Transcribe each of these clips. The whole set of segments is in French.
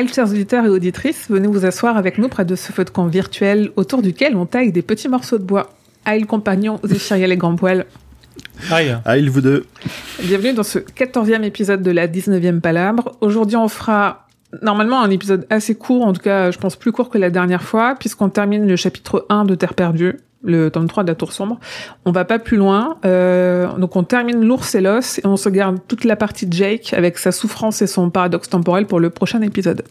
Haïl, chers auditeurs et auditrices, venez vous asseoir avec nous près de ce feu de camp virtuel autour duquel on taille des petits morceaux de bois. Haïl, compagnon, Zéphiriel et Grand Poil. Aïe. Il vous deux. Bienvenue dans ce 14e épisode de la 19e Palabre. Aujourd'hui, on fera normalement un épisode assez court, en tout cas, je pense plus court que la dernière fois, puisqu'on termine le chapitre 1 de Terre perdue, le tome 3 de la Tour Sombre. On va pas plus loin. euh, donc, on termine l'ours et l'os et on se garde toute la partie de Jake avec sa souffrance et son paradoxe temporel pour le prochain épisode.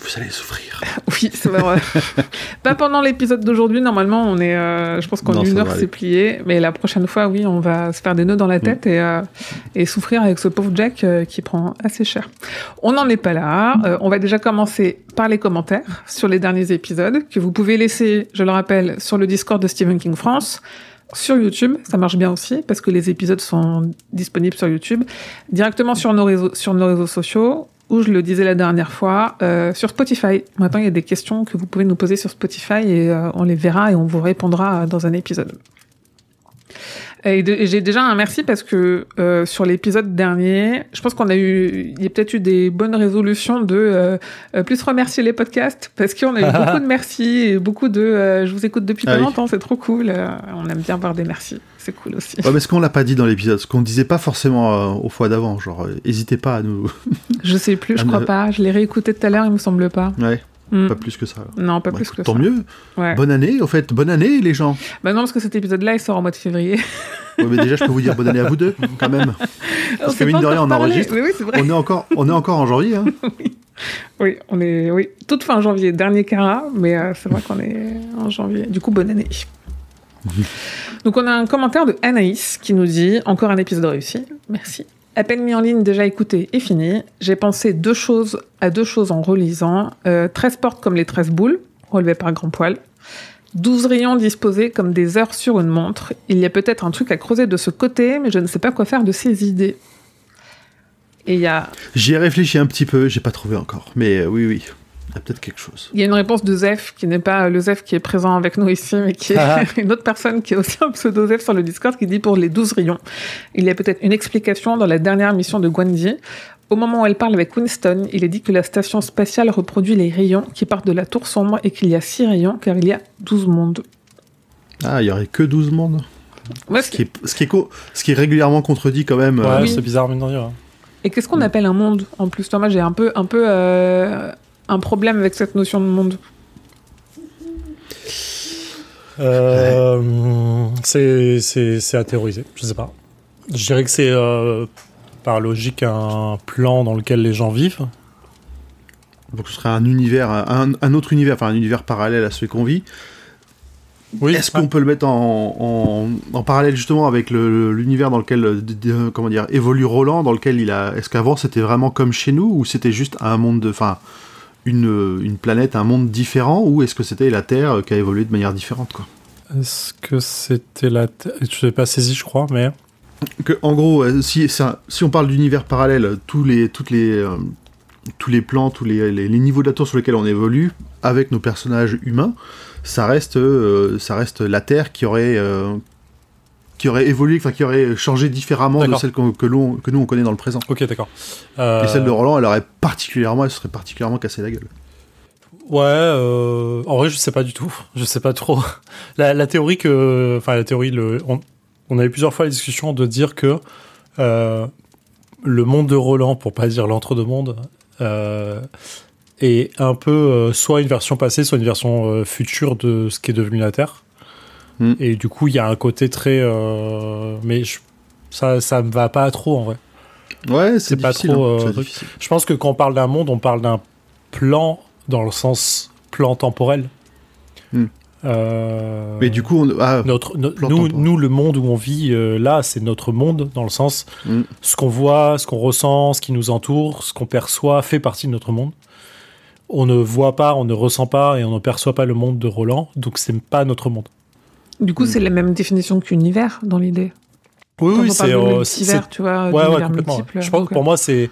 Vous allez souffrir. Oui, c'est vrai. pas pendant l'épisode d'aujourd'hui. Normalement, on est, euh, je pense qu'en une heure, c'est plié. Mais la prochaine fois, oui, on va se faire des nœuds dans la tête et, euh, et souffrir avec ce pauvre Jack euh, qui prend assez cher. On n'en est pas là. Euh, on va déjà commencer par les commentaires sur les derniers épisodes que vous pouvez laisser, je le rappelle, sur le Discord de Stephen King France. Sur YouTube, ça marche bien aussi parce que les épisodes sont disponibles sur YouTube, directement sur nos réseaux, sur nos réseaux sociaux ou je le disais la dernière fois, euh, sur Spotify. Maintenant, il y a des questions que vous pouvez nous poser sur Spotify et euh, on les verra et on vous répondra dans un épisode. Et, de- et j'ai déjà un merci parce que euh, sur l'épisode dernier, je pense qu'on a eu, il y a peut-être eu des bonnes résolutions de euh, euh, plus remercier les podcasts parce qu'on a eu beaucoup de merci et beaucoup de euh, je vous écoute depuis Ah pas oui. longtemps, c'est trop cool. Euh, on aime bien voir des merci, c'est cool aussi. Ouais, mais ce qu'on l'a pas dit dans l'épisode, ce qu'on disait pas forcément euh, aux fois d'avant, genre, euh, hésitez pas à nous. Je sais plus, je crois pas. Je l'ai réécouté tout à l'heure, il me semble pas. ouais, Hmm. pas plus que ça. Non, pas Bah, plus écoute, que tant ça. mieux. Ouais. Bonne année, au fait, bonne année, les gens. Bah non, parce que cet épisode-là, il sort au mois de février. Mais déjà, je peux vous dire bonne année à vous deux, quand même. Parce que mine de rien, on enregistre. Oui. On est encore, on est encore en janvier. Hein. Oui, on est, oui, toute fin janvier, dernier cara, mais euh, c'est vrai qu'on est en janvier. Du coup, bonne année. Donc, on a un commentaire de Anaïs qui nous dit encore un épisode réussi. Merci. À peine mis en ligne, déjà écouté et fini. J'ai pensé deux choses à deux choses en relisant. Euh, 13 portes comme les 13 boules, relevées par grand poil. 12 rayons disposés comme des heures sur une montre. Il y a peut-être un truc à creuser de ce côté, mais je ne sais pas quoi faire de ces idées. Il y a J'y ai réfléchi un petit peu, j'ai pas trouvé encore. Mais euh, oui, oui, il y a peut-être quelque chose. Il y a une réponse de Zef, qui n'est pas le Zef qui est présent avec nous ici, mais qui est Ah. une autre personne qui est aussi un pseudo Zef sur le Discord, qui dit pour les 12 rayons. Il y a peut-être une explication dans la dernière mission de Gwendy. Au moment où elle parle avec Winston, il est dit que la station spatiale reproduit les rayons qui partent de la tour sombre et qu'il y a 6 rayons car il y a 12 mondes. Ah, il y aurait que 12 mondes. Ce qui est, ce qui est, co- ce qui est régulièrement contredit quand même. Ouais, euh, Oui. c'est bizarre, mine de rien. Et qu'est-ce qu'on appelle un monde en plus? Moi, j'ai un peu, un peu euh, un problème avec cette notion de monde. Euh, c'est- c'est c'est à théoriser, je sais pas. Je dirais que c'est euh, par logique un plan dans lequel les gens vivent. Donc ce serait un univers, un, un autre univers, enfin un univers parallèle à celui qu'on vit. Oui, Est-ce qu'on peut le mettre en, en, en parallèle justement avec le- l'univers dans lequel euh, comment dire évolue Roland, dans lequel il a. Est-ce qu'avant c'était vraiment comme chez nous ou c'était juste un monde de, enfin une, une planète, un monde différent ou est-ce que c'était la Terre qui a évolué de manière différente quoi? Est-ce que c'était la. Terre Je l'ai pas saisi, je crois, mais. que, en gros, euh, si, ça- si on parle d'univers parallèle, tous les, toutes les, euh, tous les plans, tous les, les- les niveaux de la tour sur lesquels on évolue, avec nos personnages humains, ça reste, euh, ça reste la Terre qui aurait, euh, qui aurait évolué, enfin qui aurait changé différemment de celle que, nous on connaît dans le présent. Ok, d'accord. Euh, Et celle de Roland, elle aurait particulièrement, elle serait particulièrement cassée la gueule. Ouais, euh, en vrai, je sais pas du tout. Je sais pas trop. La, la théorie que. Enfin, la théorie, le, on, on a eu plusieurs fois la discussion de dire que euh, le monde de Roland, pour pas dire l'entre-deux-mondes, euh, est un peu soit une version passée, soit une version future de ce qui est devenu la Terre. Hmm. Et du coup, il y a un côté très. euh, mais je- ça, ça me va pas trop en vrai. Ouais, C'est pas trop, hein, euh. Je pense que quand on parle d'un monde, on parle d'un plan dans le sens plan temporel. Hmm. Euh, Mais du coup, on, ah, notre, no- nous, nous, le monde où on vit euh, là, c'est notre monde dans le sens Hmm. ce qu'on voit, ce qu'on ressent, ce qui nous entoure, ce qu'on perçoit fait partie de notre monde. On ne voit pas, on ne ressent pas et on ne perçoit pas le monde de Roland, donc c'est pas notre monde. Du coup, Hmm. c'est la même définition qu'univers dans l'idée. Oui, Quand oui, c'est. euh, multivers, c'est- tu vois, Ouais, ouais, complètement. Je pense que pour moi, c'est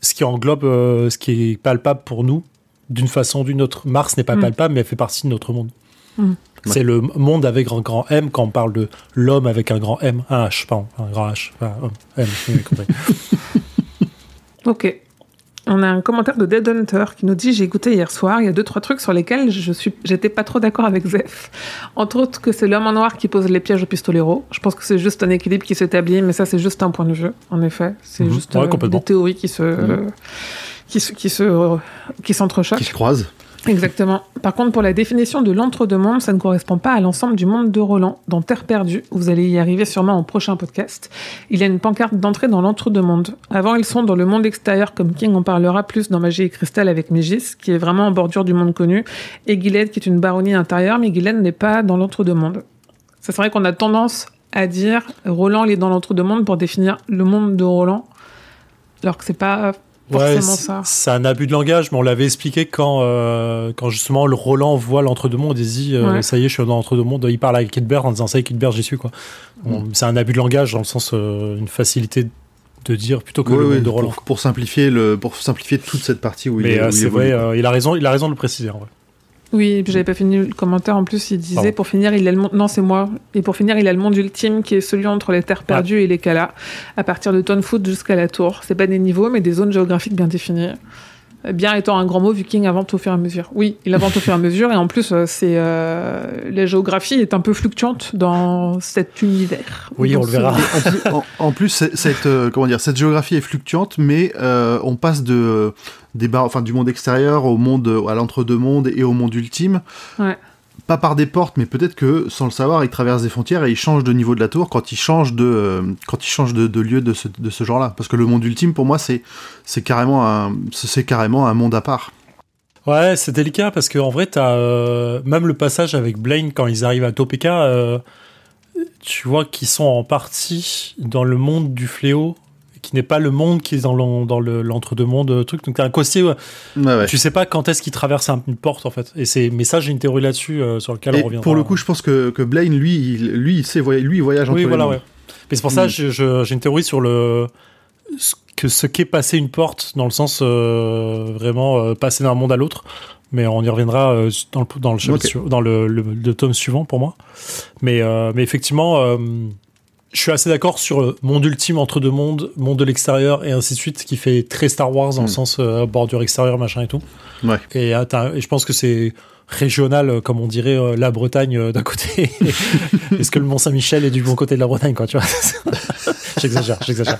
ce qui englobe euh, ce qui est palpable pour nous, d'une façon ou d'une autre. Mars n'est pas Mm. palpable, mais elle fait partie de notre monde. Mm. C'est le monde avec un grand M quand on parle de l'homme avec un grand M, un H, pardon, un grand H, enfin, M, vous avez compris. Ok. On a un commentaire de Dead Hunter qui nous dit j'ai écouté hier soir, il y a deux trois trucs sur lesquels je suis j'étais pas trop d'accord avec Zef. Entre autres que c'est l'homme en noir qui pose les pièges au pistolero. Je pense que c'est juste un équilibre qui s'établit, mais ça c'est juste un point de vue. En effet, c'est Mhm. juste Ouais, euh, des théories qui se Mhm. qui se qui se qui s'entrechoquent. Qui se croisent. Exactement. Par contre, pour la définition de l'entre-deux-mondes, ça ne correspond pas à l'ensemble du monde de Roland. Dans Terre perdue, vous allez y arriver sûrement au prochain podcast, il y a une pancarte d'entrée dans l'entre-deux-mondes. Avant, ils sont dans le monde extérieur, comme King en parlera plus dans Magie et Cristal avec Mégis, qui est vraiment en bordure du monde connu, et Guylaine, qui est une baronnie intérieure, mais Guylaine n'est pas dans l'entre-deux-mondes. C'est vrai qu'on a tendance à dire Roland, il est dans l'entre-deux-mondes pour définir le monde de Roland, alors que c'est pas Ouais, forcément c'est ça. c'est un abus de langage, mais on l'avait expliqué quand, euh, quand justement le Roland voit l'entre-deux-mondes et dit euh, Ouais. ça y est, je suis dans l'entre-deux-mondes. Il parle avec Kidbert en disant ça y est, Kidbert, j'y suis. quoi. On- C'est un abus de langage dans le sens euh, une facilité de dire plutôt que Oui, le monde de Roland. pour, pour simplifier le, pour simplifier toute cette partie où il Mais est. euh, c'est vrai, euh, il a raison, il a raison de le préciser. en vrai. Oui, et puis j'avais pas fini le commentaire. En plus, il disait Pardon. pour finir, il a le monde. Non, c'est moi. Et pour finir, il a le monde ultime qui est celui entre les terres perdues et les Kalas, à partir de Tonfoot jusqu'à la Tour. C'est pas des niveaux, mais des zones géographiques bien définies. Euh, Bien étant un grand mot, Viking invente au fur et à mesure. Oui, il invente au fur et à mesure, et en plus, euh, c'est euh, la géographie est un peu fluctuante dans cet univers. Oui, on le verra. En plus, en- en plus, c'est- cette, euh, comment dire, cette géographie est fluctuante, mais euh, on passe de, des bar- enfin, du monde extérieur au monde, à l'entre-deux-mondes et au monde ultime. Ouais. Pas par des portes, mais peut-être que, sans le savoir, il traverse des frontières et il change de niveau de la tour quand il change de, euh, de, lieu de ce, genre-là. Parce que le monde ultime, pour moi, c'est, carrément un, monde à part. Ouais, c'est délicat parce qu'en vrai, euh, même le passage avec Blaine quand ils arrivent à Topeka, euh, tu vois qu'ils sont en partie dans le monde du fléau, qui n'est pas le monde qui est dans l'en- dans le- l'entre-deux-mondes euh, truc. Donc t'as un costier, ouais. Ouais, tu sais pas quand est-ce qu'il traverse un- une porte en fait. Et c'est, mais ça, j'ai une théorie là-dessus euh, sur lequel Et on revient. pour le coup, je pense que, que Blaine, lui, il, lui, il sait lui, il voyage entre oui, les voilà, mondes. ouais. Mais c'est pour ça Mm. j'ai une théorie sur le ce que ce qu'est passer une porte dans le sens euh, vraiment euh, passer d'un monde à l'autre. Mais on y reviendra euh, dans le dans le, chapitre Ok. su- dans le, le- le tome suivant pour moi. Mais mais effectivement, je suis assez d'accord sur le monde ultime entre deux mondes, monde de l'extérieur et ainsi de suite, qui fait très Star Wars dans le Mm. sens euh, bordure extérieure machin et tout. Ouais. Et, euh, et je pense que c'est régional, euh, comme on dirait euh, la Bretagne euh, d'un côté. Est-ce que le Mont Saint-Michel est du bon côté de la Bretagne, quoi, tu vois? J'exagère, j'exagère.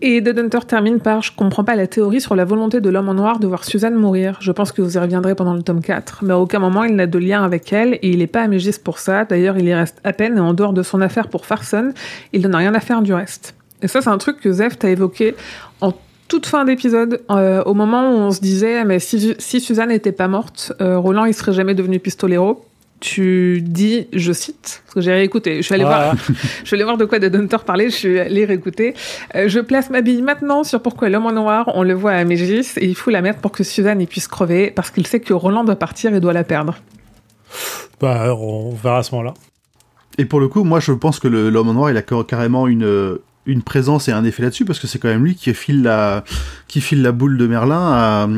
Et Dead Hunter termine par Je comprends pas la théorie sur la volonté de l'homme en noir de voir Suzanne mourir. Je pense que vous y reviendrez pendant le tome 4. Mais à aucun moment il n'a de lien avec elle et il est pas amégiste pour ça. D'ailleurs, il y reste à peine et en dehors de son affaire pour Farson, il n'en a rien à faire du reste. Et ça, c'est un truc que Zef t'a évoqué en toute fin d'épisode, euh, au moment où on se disait Mais si, si Suzanne n'était pas morte, euh, Roland il serait jamais devenu pistolero. Tu dis, je cite, parce que j'ai réécouté, je suis allée voir Voilà. je suis allée voir de quoi Dead Hunter parlait, je suis allée réécouter. Euh, je place ma bille maintenant sur pourquoi l'homme en noir, on le voit à Mégis, et il faut la mettre pour que Suzanne y puisse crever, parce qu'il sait que Roland doit partir et doit la perdre. Bah, on verra à ce moment-là. Et pour le coup, moi, je pense que l'homme en noir, il a car- carrément une, euh, une présence et un effet là-dessus, parce que c'est quand même lui qui file la, qui file la boule de Merlin à,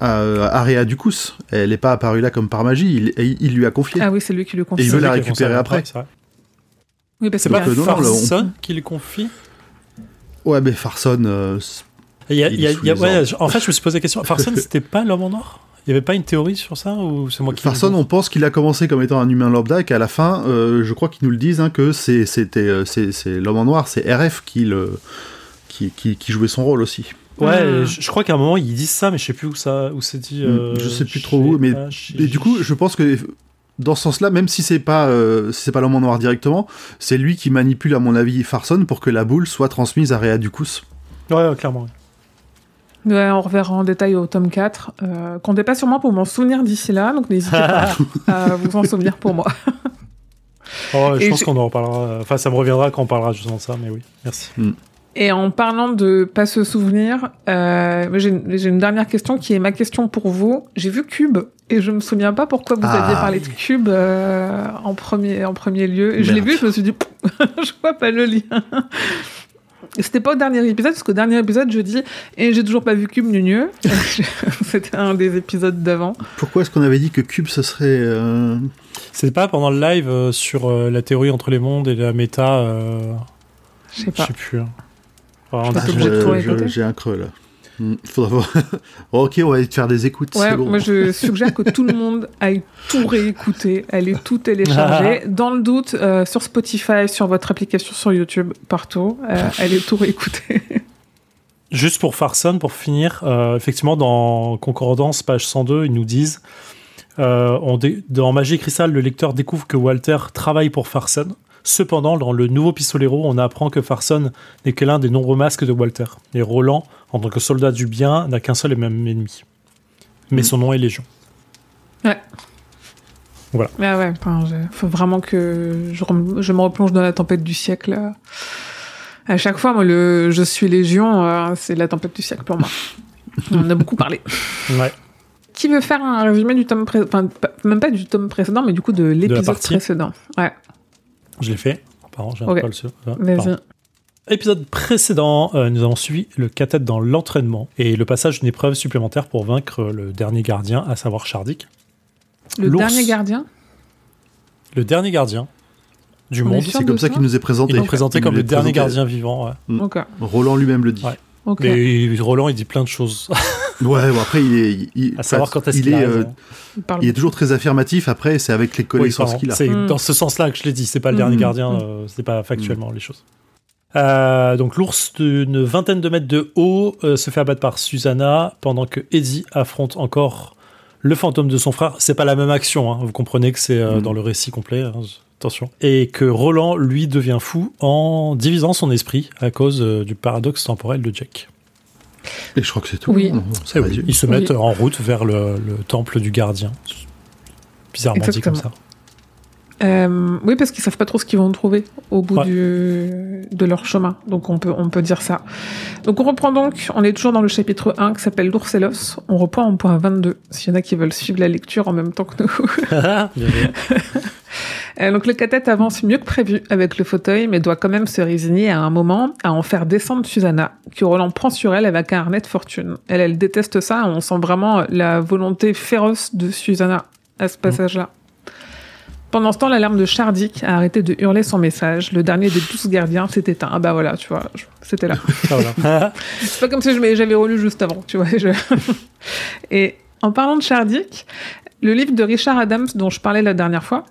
à, Aria Ducus. Elle n'est pas apparue là comme par magie, il, il- il lui a confié. Ah oui, c'est lui qui le confie. Et il veut la lui récupérer après. c'est vrai. Oui, parce C'est pas que on- Farson qui le confie Ouais, mais Farson, euh, y a- y a- y a- ouais, En fait, je me suis posé la question. Farson, c'était pas l'homme en noir Il y avait pas une théorie sur ça ou c'est moi qui Farson, on pense qu'il a commencé comme étant un humain lambda et qu'à la fin, euh, je crois qu'ils nous le disent, hein, que c'est, c'était, euh, c'est, c'est l'homme en noir, c'est RF qui, le, qui, qui, qui jouait son rôle aussi. Ouais, je, je crois qu'à un moment ils disent ça, mais je sais plus où ça, où c'est dit. Hmm, euh, je sais plus trop où, mais- H, Et du coup, je pense que dans ce sens-là, même si c'est pas, euh, si c'est pas l'homme en noir directement, c'est lui qui manipule, à mon avis, Farson pour que la boule soit transmise à Rhea Ducus. Ouais, ouais, clairement. ouais. Ouais, on reverra en détail au tome 4. Euh, comptez pas sur moi pour m'en souvenir d'ici là, donc n'hésitez pas à vous en souvenir pour moi. Oh, je Et pense qu'on en reparlera. Enfin, ça me reviendra quand on parlera justement de ça, mais oui, merci. Et en parlant de pas se souvenir, euh, j'ai une, dernière question qui est ma question pour vous. J'ai vu Cube et je me souviens pas pourquoi vous Ah, aviez parlé de. Cube euh, en premier en premier lieu. Et je l'ai vu, je me suis dit, je vois pas le lien. C'était pas au dernier épisode, parce qu'au dernier épisode, je dis, et j'ai toujours pas vu Cube Nugneux. C'était un des épisodes d'avant. Pourquoi est-ce qu'on avait dit que Cube, ce serait... euh, C'était pas pendant le live euh, sur euh, la théorie entre les mondes et la méta. euh, Je sais Je pas. sais plus. hein. J'ai un creux, là. Hmm, Faudra voir. ok, on va aller te faire des écoutes, Ouais, bon. moi je suggère que tout le monde aille tout réécouter, allez tout télécharger. Dans le doute, euh, sur Spotify, sur votre application, sur YouTube, partout, euh, allez tout réécouter. Juste pour Farson, pour finir, euh, effectivement, dans Concordance, page 102, ils nous disent euh, on dé- dans Magie et Cristal, le lecteur découvre que Walter travaille pour Farson. Cependant, dans le nouveau Pistolero, on apprend que Farson n'est que l'un des nombreux masques de Walter. Et Roland, en tant que soldat du bien, n'a qu'un seul et même ennemi. Mais Mhm. son nom est Légion. Mais ouais, enfin, faut vraiment que je, rem- je me replonge dans la tempête du siècle. À chaque fois, moi, le je suis Légion, euh, c'est la tempête du siècle pour moi. On en a beaucoup parlé. Ouais. Qui veut faire un résumé du tome précédent Enfin, même pas du tome précédent, mais du coup de l'épisode précédent. Ouais, Je l'ai fait. Pardon, j'ai un Ok. peu le se- ah, vas-y. pardon. Épisode précédent, euh, nous avons suivi le cathète dans l'entraînement et le passage d'une épreuve supplémentaire pour vaincre le dernier gardien, à savoir Shardik. Le dernier gardien? Le dernier gardien du On monde. C'est comme ça ça qu'il nous est présenté. Il est présenté Il comme le dernier présenté. gardien vivant. ouais. Roland lui-même le dit. Ouais. Mais Roland, il dit plein de choses. Ouais, bon, après, il est. il- à savoir quand est-ce il qu'il a est, euh. Il il est toujours très affirmatif. Après, c'est avec les connaissances qu'il a. C'est Mm. dans ce sens-là que je l'ai dit. C'est pas le Mm. dernier gardien. Mm. euh, c'est pas factuellement les choses. Euh, donc l'ours d'une vingtaine de mètres de haut euh, se fait abattre par Susanna pendant que Eddie affronte encore le fantôme de son frère. C'est pas la même action. hein. Vous comprenez que c'est dans le récit complet. hein. Attention. Et que Roland, lui, devient fou en divisant son esprit à cause euh, du paradoxe temporel de Jack. Et je crois que c'est tout. Oui. Ça. Ils se Oui. mettent en route vers le, le temple du gardien. Bizarrement dit comme ça. Euh, oui, parce qu'ils savent pas trop ce qu'ils vont trouver au bout Ouais. du, de leur chemin. Donc on peut, on peut dire ça. Donc on reprend donc, on est toujours dans le chapitre 1 qui s'appelle l'ours et l'os. On reprend en point 22, s'il y en a qui veulent suivre la lecture en même temps que nous. Euh, donc le cathète avance mieux que prévu avec le fauteuil, mais doit quand même se résigner à un moment à en faire descendre Susanna, que Roland prend sur elle avec un harnais de fortune. Elle, elle déteste ça, on sent vraiment la volonté féroce de Susanna à ce passage-là. Pendant ce temps, l'alarme de Chardic a arrêté de hurler son message. Le dernier des douze gardiens s'est éteint. Ah bah voilà, tu vois, c'était là. Ah. C'est pas comme si j'avais relu juste avant, tu vois. je- Et en parlant de Chardic, le livre de Richard Adams dont je parlais la dernière fois,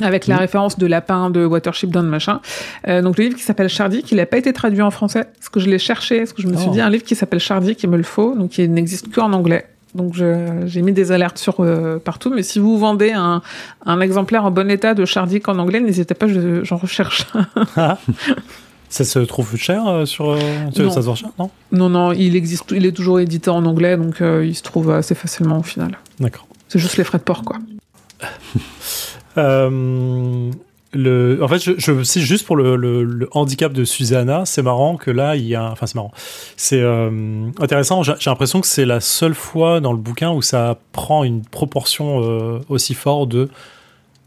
avec la référence de lapin, de Watership Down, machin. Euh, donc le livre qui s'appelle Chardic, il n'a pas été traduit en français, parce que je l'ai cherché, parce que je me suis Oh. dit un livre qui s'appelle Chardic, il me le faut, donc il n'existe qu'en anglais. Donc j'ai mis des alertes sur euh, partout, mais si vous vendez un, un exemplaire en bon état de Chardic en anglais, n'hésitez pas, je- j'en recherche. ça se trouve cher euh, sur. euh, Non. Ça se vend cher, non? Non, non, il existe, il est toujours édité en anglais, donc euh, il se trouve assez facilement au final. D'accord. C'est juste les frais de port, quoi. Euh, en fait, je, je c'est juste pour le, handicap de Susanna. C'est marrant que là, il y a. Enfin, c'est marrant. C'est euh, intéressant. J'ai j'ai l'impression que c'est la seule fois dans le bouquin où ça prend une proportion euh, aussi forte de.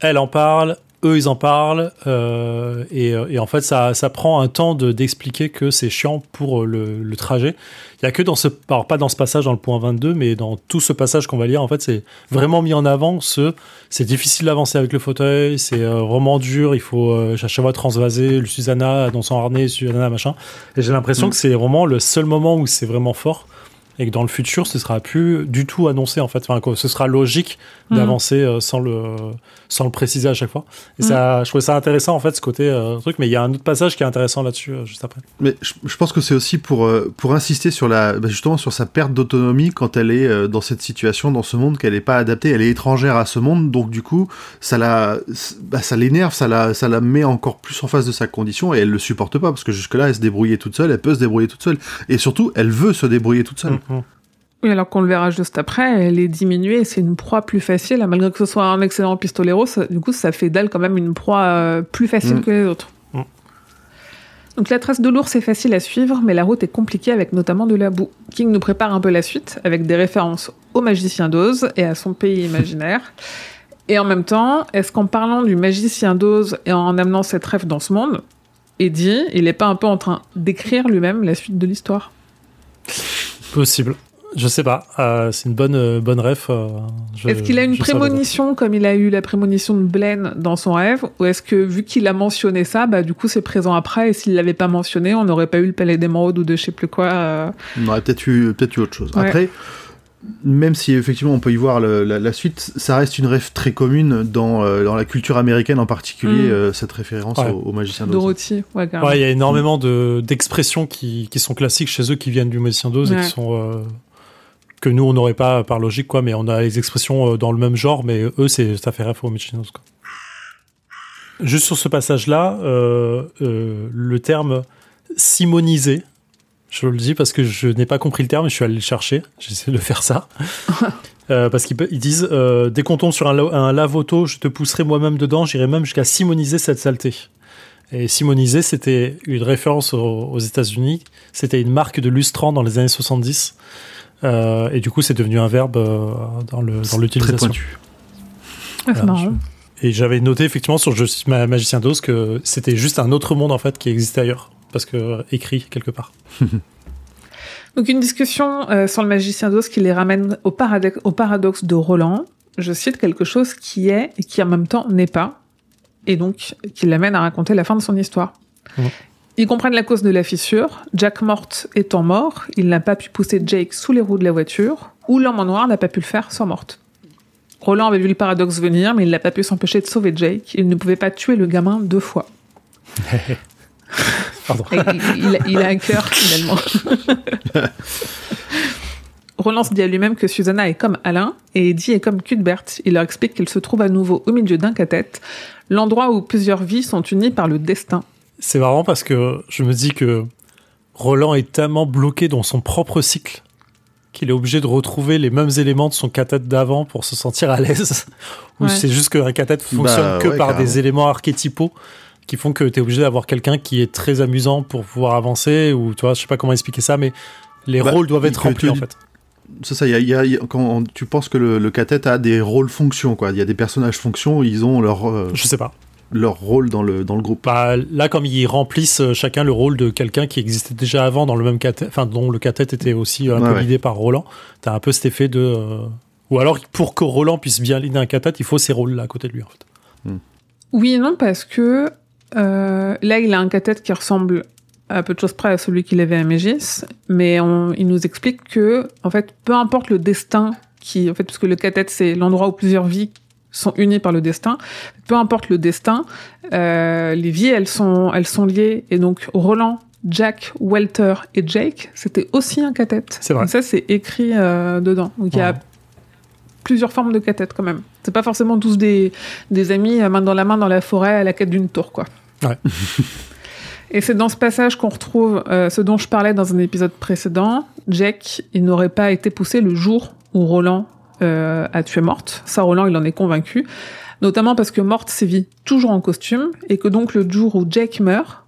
Elle en parle, eux ils en parlent, euh, et, euh, et en fait ça, ça prend un temps de- d'expliquer que c'est chiant pour euh, le, le trajet. Il y a que dans ce, alors pas dans ce passage dans le point 22, mais dans tout ce passage qu'on va lire, en fait c'est vraiment mis en avant ce, c'est difficile d'avancer avec le fauteuil, c'est euh, vraiment dur, il faut euh, à chaque fois transvaser le Susanna dans son harnais, Susanna machin. Et j'ai l'impression Mm. que c'est vraiment le seul moment où c'est vraiment fort. Et que dans le futur, ce sera plus du tout annoncé en fait. Enfin, que ce sera logique Mhm. d'avancer euh, sans le sans le préciser à chaque fois. Et ça, je trouvais ça intéressant en fait ce côté euh, truc. Mais il y a un autre passage qui est intéressant là-dessus euh, juste après. Mais je, je pense que c'est aussi pour, euh, pour insister sur la, bah, justement sur sa perte d'autonomie quand elle est euh, dans cette situation, dans ce monde qu'elle n'est pas adaptée, elle est étrangère à ce monde, donc du coup ça la, bah, ça l'énerve, ça la, ça la met encore plus en face de sa condition et elle le supporte pas parce que jusque là elle se débrouillait toute seule, elle peut se débrouiller toute seule et surtout elle veut se débrouiller toute seule. Oui, alors qu'on le verra juste après, elle est diminuée, c'est une proie plus facile, malgré que ce soit un excellent pistolero, ça- du coup ça fait d'elle quand même une proie euh, plus facile Mm. que les autres. Mm. Donc la trace de l'ours est facile à suivre, mais la route est compliquée avec notamment de la boue. King nous prépare un peu la suite avec des références au magicien d'Oz et à son pays imaginaire. Et en même temps, est-ce qu'en parlant du magicien d'Oz et en amenant cette rêve dans ce monde, Eddie, il n'est pas un peu en train d'écrire lui-même la suite de l'histoire? Possible. Je sais pas. Euh, c'est une bonne, euh, bonne ref. euh, Est-ce qu'il a une prémonition comme il a eu la prémonition de Blaine dans son rêve Ou est-ce que vu qu'il a mentionné ça, bah du coup c'est présent après et s'il l'avait pas mentionné, on n'aurait pas eu le palais d'émeraude ou de je sais plus quoi euh, On aurait peut-être eu, peut-être eu autre chose. Ouais. Après, même si effectivement on peut y voir le- la, la suite, ça reste une rêve très commune dans, euh, dans la culture américaine en particulier, Mm. euh, cette référence Ouais. au, au magicien d'Oz. Dorothy Ouais, il y a énormément de d'expressions qui, qui sont classiques chez eux, qui viennent du magicien d'Oz et qui sont euh, que nous on n'aurait pas par logique quoi, mais on a les expressions dans le même genre, mais eux c'est ça fait référence au magicien d'Oz. Juste sur ce passage-là, euh, euh, le terme simoniser, je le dis parce que je n'ai pas compris le terme, et je suis allé le chercher, j'essaie de faire ça. Euh, parce qu'ils disent euh, dès qu'on tombe sur un, un lave-auto, je te pousserai moi-même dedans, j'irai même jusqu'à simoniser cette saleté. Et simoniser, c'était une référence aux, aux États-Unis. C'était une marque de lustrant dans les années 70. Euh, et du coup, c'est devenu un verbe euh, dans le dans Très l'utilisation. pointu. Ah, c'est Voilà, marrant. Et j'avais noté effectivement sur Je suis ma- magicien d'Oz que c'était juste un autre monde en fait qui existait ailleurs, parce que euh, écrit quelque part. Donc une discussion euh, sur le magicien d'Oz qui les ramène au, paradoxe- au paradoxe de Roland. Je cite quelque chose qui est et qui en même temps n'est pas, et donc qui l'amène à raconter la fin de son histoire. Ils comprennent la cause de la fissure. Jack Mort étant mort, il n'a pas pu pousser Jake sous les roues de la voiture, ou l'homme en noir n'a pas pu le faire sans Mort. Roland avait vu le paradoxe venir, mais il n'a pas pu s'empêcher de sauver Jake. Il ne pouvait pas tuer le gamin deux fois. Pardon. Il, il a- il a un cœur finalement. Roland se dit à lui-même que Susanna est comme Alain et Eddie est comme Cuthbert. Il leur explique qu'il se trouve à nouveau au milieu d'un cathète, l'endroit où plusieurs vies sont unies par le destin. C'est marrant parce que je me dis que Roland est tellement bloqué dans son propre cycle qu'il est obligé de retrouver les mêmes éléments de son cathète d'avant pour se sentir à l'aise. Ou Ouais. c'est juste qu'un cathète fonctionne Bah, que ouais, par carrément. des éléments archétypaux qui font que tu es obligé d'avoir quelqu'un qui est très amusant pour pouvoir avancer ou tu vois, je sais pas comment expliquer ça mais les Bah, rôles doivent être remplis en fait. C'est ça, il y a, y a- il y a- quand tu penses que le, le cathète a des rôles fonctions, quoi. Il y a des personnages fonctions, ils ont leur, euh, Je sais pas. leur rôle dans le, dans le groupe. Bah, là, comme ils remplissent euh, chacun le rôle de quelqu'un qui existait déjà avant dans le même cathète, enfin, dont le cathète était aussi un Ouais, peu ouais. par Roland, t'as un peu cet effet de. euh, Ou alors, pour que Roland puisse bien l'idée un cathète, il faut ces rôles-là à côté de lui, en fait. Oui et non, parce que euh, là, il a un cathète qui ressemble à peu de choses près à celui qu'il avait à Mégis, mais on, il nous explique que, en fait, peu importe le destin qui, en fait, parce que le cathète, c'est l'endroit où plusieurs vies sont unies par le destin, peu importe le destin, euh, les vies, elles sont, elles sont liées, et donc Roland, Jack, Walter et Jake, c'était aussi un cathète. C'est vrai. Donc ça, c'est écrit euh, dedans. Donc il y a plusieurs formes de cathètes quand même. C'est pas forcément tous des, des amis euh, main dans la main dans la forêt à la quête d'une tour, quoi. Ouais. Et c'est dans ce passage qu'on retrouve euh, ce dont je parlais dans un épisode précédent. Jack, il n'aurait pas été poussé le jour où Roland euh, a tué Morte. Ça, Roland, il en est convaincu. Notamment parce que Morte sévit toujours en costume et que donc le jour où Jack meurt,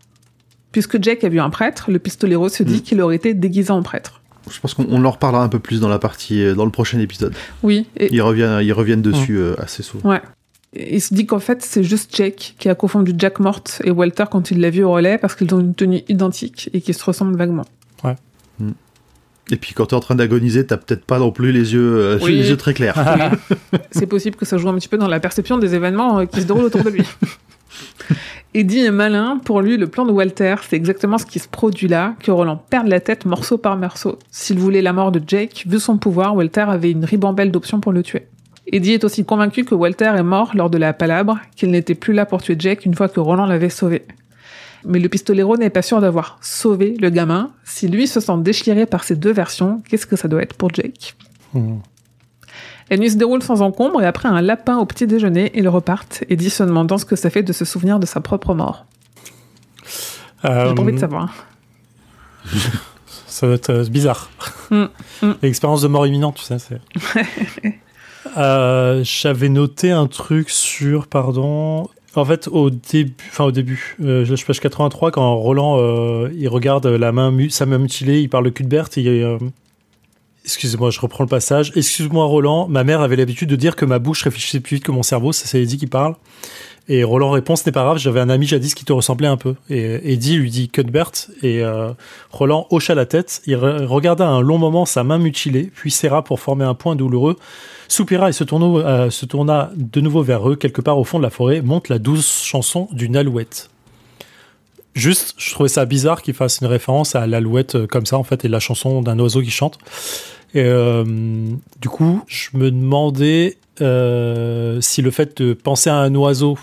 puisque Jack a vu un prêtre, le pistolero se dit Mm. qu'il aurait été déguisé en prêtre. Je pense qu'on on en reparlera un peu plus dans la partie, euh, dans le prochain épisode. Oui, et, Ils reviennent, ils reviennent dessus euh, assez souvent. Ouais. Il se dit qu'en fait, c'est juste Jake qui a confondu Jack Morte et Walter quand il l'a vu au relais parce qu'ils ont une tenue identique et qu'ils se ressemblent vaguement. Et puis quand t'es en train d'agoniser, t'as peut-être pas non plus les yeux, euh, Oui. les yeux très clairs. c'est possible que ça joue un petit peu dans la perception des événements euh, qui se déroulent autour de lui. Eddie est malin. Pour lui, le plan de Walter, c'est exactement ce qui se produit là, que Roland perde la tête morceau par morceau. S'il voulait la mort de Jake, vu son pouvoir, Walter avait une ribambelle d'options pour le tuer. Eddie est aussi convaincu que Walter est mort lors de la palabre, qu'il n'était plus là pour tuer Jake une fois que Roland l'avait sauvé. Mais le pistolero n'est pas sûr d'avoir sauvé le gamin. Si lui se sent déchiré par ces deux versions, qu'est-ce que ça doit être pour Jake? Hmm. la nuit se déroule sans encombre et après un lapin au petit déjeuner, ils repartent, Eddie se demandant ce que ça fait de se souvenir de sa propre mort. J'ai Euh, envie de savoir. Ça va être euh, bizarre. Mm, mm. L'expérience de mort imminente, tu sais. Euh, J'avais noté un truc sur, pardon, En fait, au début, enfin au début, euh, je page 83, quand Roland euh, il regarde la main, sa main mutilée, il parle de Cuthbert et euh, excusez-moi, je reprends le passage. Excuse-moi Roland, ma mère avait l'habitude de dire que ma bouche réfléchissait plus vite que mon cerveau. Ça c'est Eddie qui parle. Et Roland répond, ce n'est pas grave, j'avais un ami jadis qui te ressemblait un peu. Et Eddie lui dit Cuthbert et euh, Roland hocha la tête. Il re- regarda un long moment sa main mutilée, puis serra pour former un point douloureux soupira et se tourna, euh, de nouveau vers eux. Quelque part au fond de la forêt monte la douce chanson d'une alouette. Juste, je trouvais ça bizarre qu'il fasse une référence à l'alouette euh, comme ça, en fait, et la chanson d'un oiseau qui chante. Et du coup, je me demandais si le fait de penser à un oiseau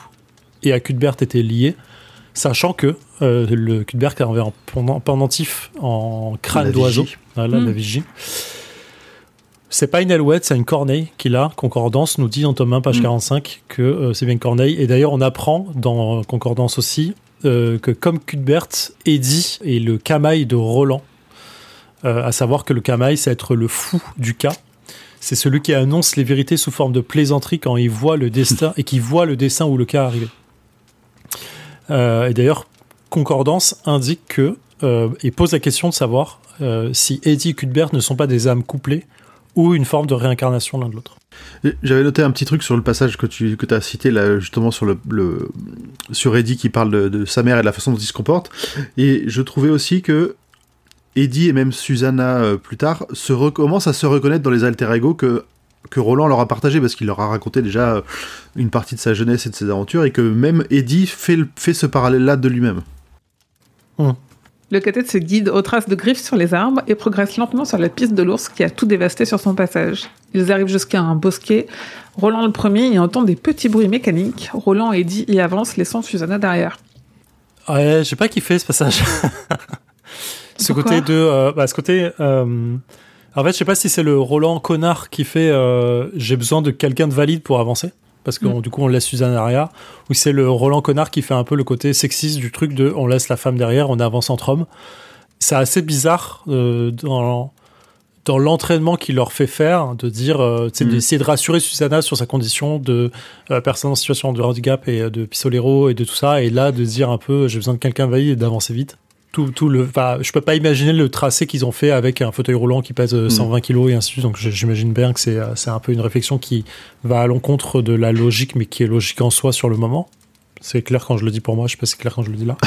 et à Cuthbert était lié, sachant que euh, le Cuthbert avait un pendant- pendentif en crâne d'oiseau. Voilà, la vigie. C'est pas une alouette, c'est une corneille qu'il a. Concordance nous dit dans tome 1, page Mm. 45, que euh, c'est bien une corneille. Et d'ailleurs, on apprend dans Concordance aussi euh, que comme Cuthbert, Eddie est le camail de Roland. Euh, à savoir que le camail, c'est être le fou du cas. C'est celui qui annonce les vérités sous forme de plaisanterie quand il voit le destin et qui voit le dessin ou le cas arriver. Euh, et d'ailleurs, Concordance indique que euh, et pose la question de savoir euh, si Eddie et Cuthbert ne sont pas des âmes couplées ou une forme de réincarnation l'un de l'autre. J'avais noté un petit truc sur le passage que tu que as cité là justement sur le, sur Eddie qui parle de, sa mère et de la façon dont il se comporte et je trouvais aussi que Eddie et même Susanna plus tard se recommencent à se reconnaître dans les alter ego que que Roland leur a partagé parce qu'il leur a raconté déjà euh, une partie de sa jeunesse et de ses aventures et que même Eddie fait fait ce parallèle là de lui-même. Le cadet se guide aux traces de griffes sur les arbres et progresse lentement sur la piste de l'ours qui a tout dévasté sur son passage. Ils arrivent jusqu'à un bosquet. Roland le premier y entend des petits bruits mécaniques. Roland et Eddie y avancent, laissant Susanna derrière. Ouais, j'ai pas kiffé ce passage. ce Pourquoi côté de, euh, bah, ce côté. euh, en fait, je sais pas si c'est le Roland connard qui fait euh, j'ai besoin de quelqu'un de valide pour avancer. Parce que Mm. on- du coup, on laisse Suzanne derrière. Ou c'est le Roland connard qui fait un peu le côté sexiste du truc de on laisse la femme derrière, on avance entre hommes. C'est assez bizarre euh, dans, dans l'entraînement qu'il leur fait faire, de dire, euh, tu sais, Mm. d'essayer de rassurer Susanna sur sa condition de euh, personne en situation de handicap et de pistolero et de tout ça, et là de dire un peu, j'ai besoin de quelqu'un de valide et d'avancer vite. Tout, tout le, enfin, je peux pas imaginer le tracé qu'ils ont fait avec un fauteuil roulant qui pèse euh, 120 kilos et ainsi de suite. Donc j'imagine bien que c'est euh, c'est un peu une réflexion qui va à l'encontre de la logique, mais qui est logique en soi sur le moment. C'est clair quand je le dis pour moi, je sais pas si c'est clair quand je le dis là.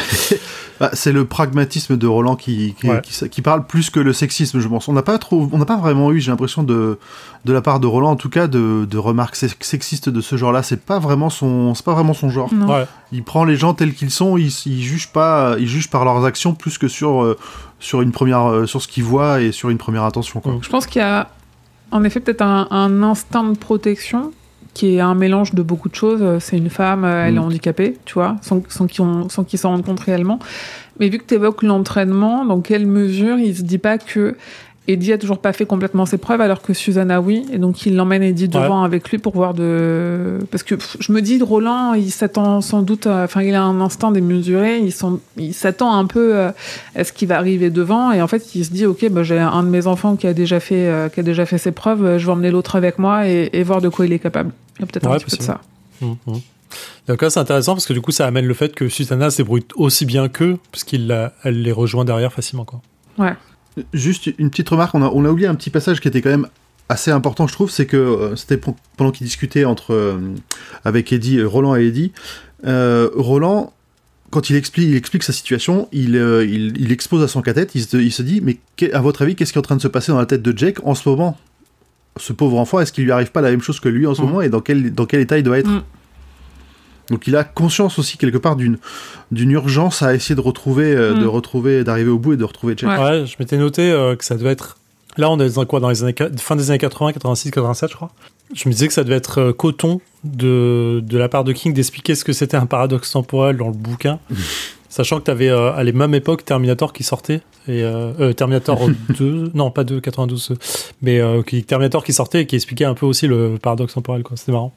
Ah, c'est le pragmatisme de Roland qui, qui, Ouais. qui- qui parle plus que le sexisme, je pense. On n'a pas trop, on n'a pas vraiment eu, j'ai l'impression de, de la part de Roland, en tout cas, de, de remarques sex- sexistes de ce genre-là. C'est pas vraiment son, c'est pas vraiment son genre. Ouais. Il prend les gens tels qu'ils sont, il, il juge pas, il juge par leurs actions plus que sur, euh, sur une première, euh, sur ce qu'il voit et sur une première intention. Quoi. Mm. Je pense qu'il y a en effet peut-être un, un instinct de protection qui est un mélange de beaucoup de choses. Euh, C'est une femme, euh, elle Mm. est handicapée, tu vois, sans, sans qu'ils qu'ils s'en rendent compte réellement. Mais vu que tu évoques l'entraînement, dans quelle mesure il se dit pas que Eddie a toujours pas fait complètement ses preuves alors que Susanna oui, et donc il l'emmène Eddie devant avec lui pour voir de parce que pff, je me dis Roland il s'attend sans doute à- enfin il a un instinct démesuré. Il s'attend un peu euh, à ce qui va arriver devant. Et en fait il se dit ok bah, j'ai un de mes enfants qui a déjà fait euh, qui a déjà fait ses preuves. Euh, je vais emmener l'autre avec moi et, et voir de quoi il est capable. Il y a peut-être Ouais, un petit peu de ça. Mhm. Donc là, c'est intéressant parce que du coup, ça amène le fait que Susanna se débrouille aussi bien qu'eux, parce qu'il la- elle les rejoint derrière facilement. Quoi. Juste une petite remarque, on a, on a oublié un petit passage qui était quand même assez important, je trouve, c'est que euh, c'était pendant qu'ils discutaient entre euh, avec Eddie, euh, Roland et Eddie, euh, Roland, quand il explique, il explique sa situation, il, euh, il, il expose à son cadet, il se, il se dit, mais à votre avis, qu'est-ce qui est en train de se passer dans la tête de Jake en ce moment? Ce pauvre enfant, est-ce qu'il lui arrive pas la même chose que lui en ce Mhm. moment et dans quel, dans quel état il doit être? Mhm. Donc il a conscience aussi quelque part d'une d'une urgence à essayer de retrouver, euh, de Mhm. retrouver, d'arriver au bout et de retrouver Jake. Ouais. Ouais, je m'étais noté euh, que ça devait être. Là, on est dans quoi Dans les années, fin des années 80, 86, 87, je crois. Je me disais que ça devait être euh, coton de, de la part de King d'expliquer ce que c'était un paradoxe temporel dans le bouquin. Sachant que tu avais à la même époque Terminator qui sortait. Et, euh, euh, Terminator 2, non pas 2, 92, euh, mais euh, qui, Terminator qui sortait et qui expliquait un peu aussi le paradoxe temporel. quoi. C'était marrant.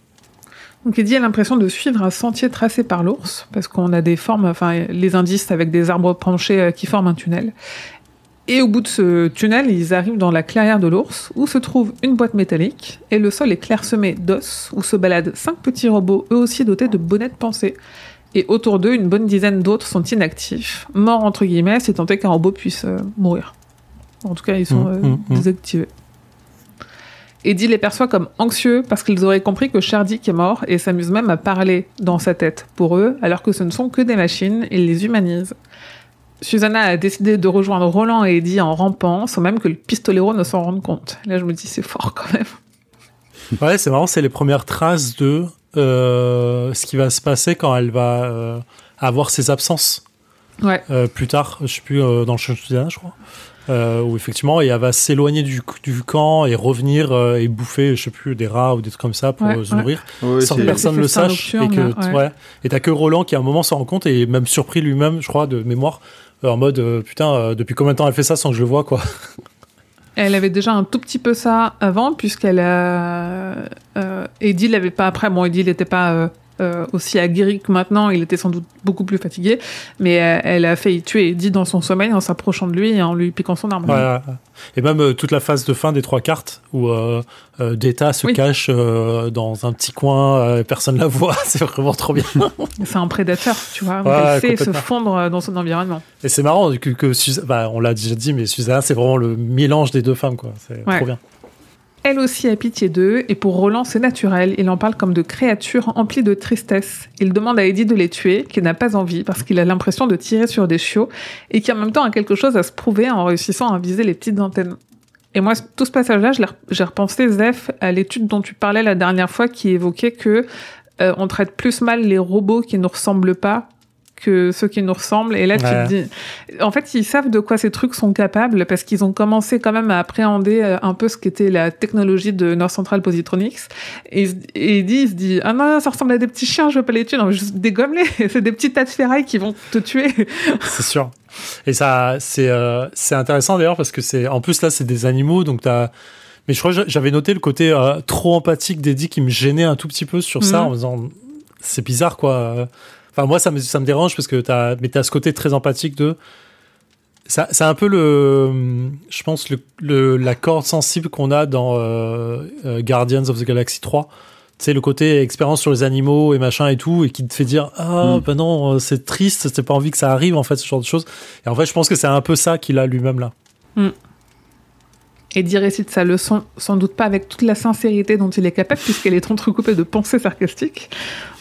Donc Eddie a l'impression de suivre un sentier tracé par l'ours, parce qu'on a des formes, enfin les indices avec des arbres penchés euh, qui forment un tunnel. Et au bout de ce tunnel, ils arrivent dans la clairière de l'ours, où se trouve une boîte métallique, et le sol est clairsemé d'os, où se baladent cinq petits robots, eux aussi dotés de bonnets de pensée. Et autour d'eux, une bonne dizaine d'autres sont inactifs, morts entre guillemets, c'est tenté qu'un robot puisse euh, mourir. En tout cas, ils sont Mmh, euh, mmh, mmh. désactivés. Eddie les perçoit comme anxieux parce qu'ils auraient compris que Shardik est mort et s'amuse même à parler dans sa tête pour eux, alors que ce ne sont que des machines, ils les humanisent. Susanna a décidé de rejoindre Roland et Eddie en rampant, sans même que le pistolero ne s'en rende compte. Là, je me dis, c'est fort quand même. Ouais, c'est marrant, c'est les premières traces de euh, ce qui va se passer quand elle va euh, avoir ses absences Ouais. euh, plus tard, je sais plus, dans le Shoshana, je crois. Euh, où effectivement, et elle va s'éloigner du, du camp et revenir euh, et bouffer, je sais plus, des rats ou des trucs comme ça pour Ouais, euh, se ouais. nourrir, Ouais, sans que personne C'est le sache. Et que, ouais. ouais. Et t'as que Roland qui à un moment s'en rend compte et est même surpris lui-même, je crois, de mémoire, euh, en mode euh, putain, euh, depuis combien de temps elle fait ça sans que je le vois, quoi. Elle avait déjà un tout petit peu ça avant, puisqu'elle a. Euh, Eddie l'avait pas après. Bon, Eddie n'était pas euh, euh, aussi aguerri que maintenant, il était sans doute beaucoup plus fatigué, mais euh, elle a failli tuer Eddie dans son sommeil en s'approchant de lui et en lui piquant son arme. Et même euh, toute la phase de fin des trois cartes où euh, euh, Data se Oui. cache euh, dans un petit coin, euh, personne la voit, c'est vraiment trop bien. C'est un prédateur, tu vois. Ouais, elle sait se fondre euh, dans son environnement. Et c'est marrant que, que Sus- bah, on l'a déjà dit, mais Susanna, c'est vraiment le mélange des deux femmes, quoi. C'est Ouais. trop bien. Elle aussi a pitié d'eux, et pour Roland, c'est naturel. Il en parle comme de créatures emplies de tristesse. Il demande à Eddie de les tuer, qui n'a pas envie, parce qu'il a l'impression de tirer sur des chiots, et qui en même temps a quelque chose à se prouver en réussissant à viser les petites antennes. Et moi, tout ce passage-là, j'ai repensé, Zef, à l'étude dont tu parlais la dernière fois, qui évoquait que euh, on traite plus mal les robots qui nous ressemblent pas que ceux qui nous ressemblent. Et là, tu Ouais. te dis, en fait, ils savent de quoi ces trucs sont capables parce qu'ils ont commencé quand même à appréhender euh, un peu ce qu'était la technologie de North Central Positronics. Et, et il dit, il se dit, ah non, ça ressemble à des petits chiens, je veux pas les tuer. Non, juste dégomme-les. C'est des petits tas de ferrailles qui vont te tuer. C'est sûr. Et ça, c'est euh, c'est intéressant d'ailleurs parce que c'est en plus là, c'est des animaux, donc t'as. Mais je crois que j'avais noté le côté euh, trop empathique d'Eddie qui me gênait un tout petit peu sur ça Mhm. en me disant c'est bizarre quoi. Enfin moi ça me ça me dérange parce que t'as mais t'as ce côté très empathique de ça c'est un peu le je pense le, le la corde sensible qu'on a dans euh, euh, Guardians of the Galaxy 3 tu sais le côté expérience sur les animaux et machin et tout et qui te fait dire ah Mm. ben non euh, c'est triste c'est pas envie que ça arrive en fait ce genre de choses et en fait je pense que c'est un peu ça qu'il a lui-même là Eddie récite sa leçon, sans doute pas avec toute la sincérité dont il est capable, puisqu'elle est entrecoupée de pensées sarcastiques.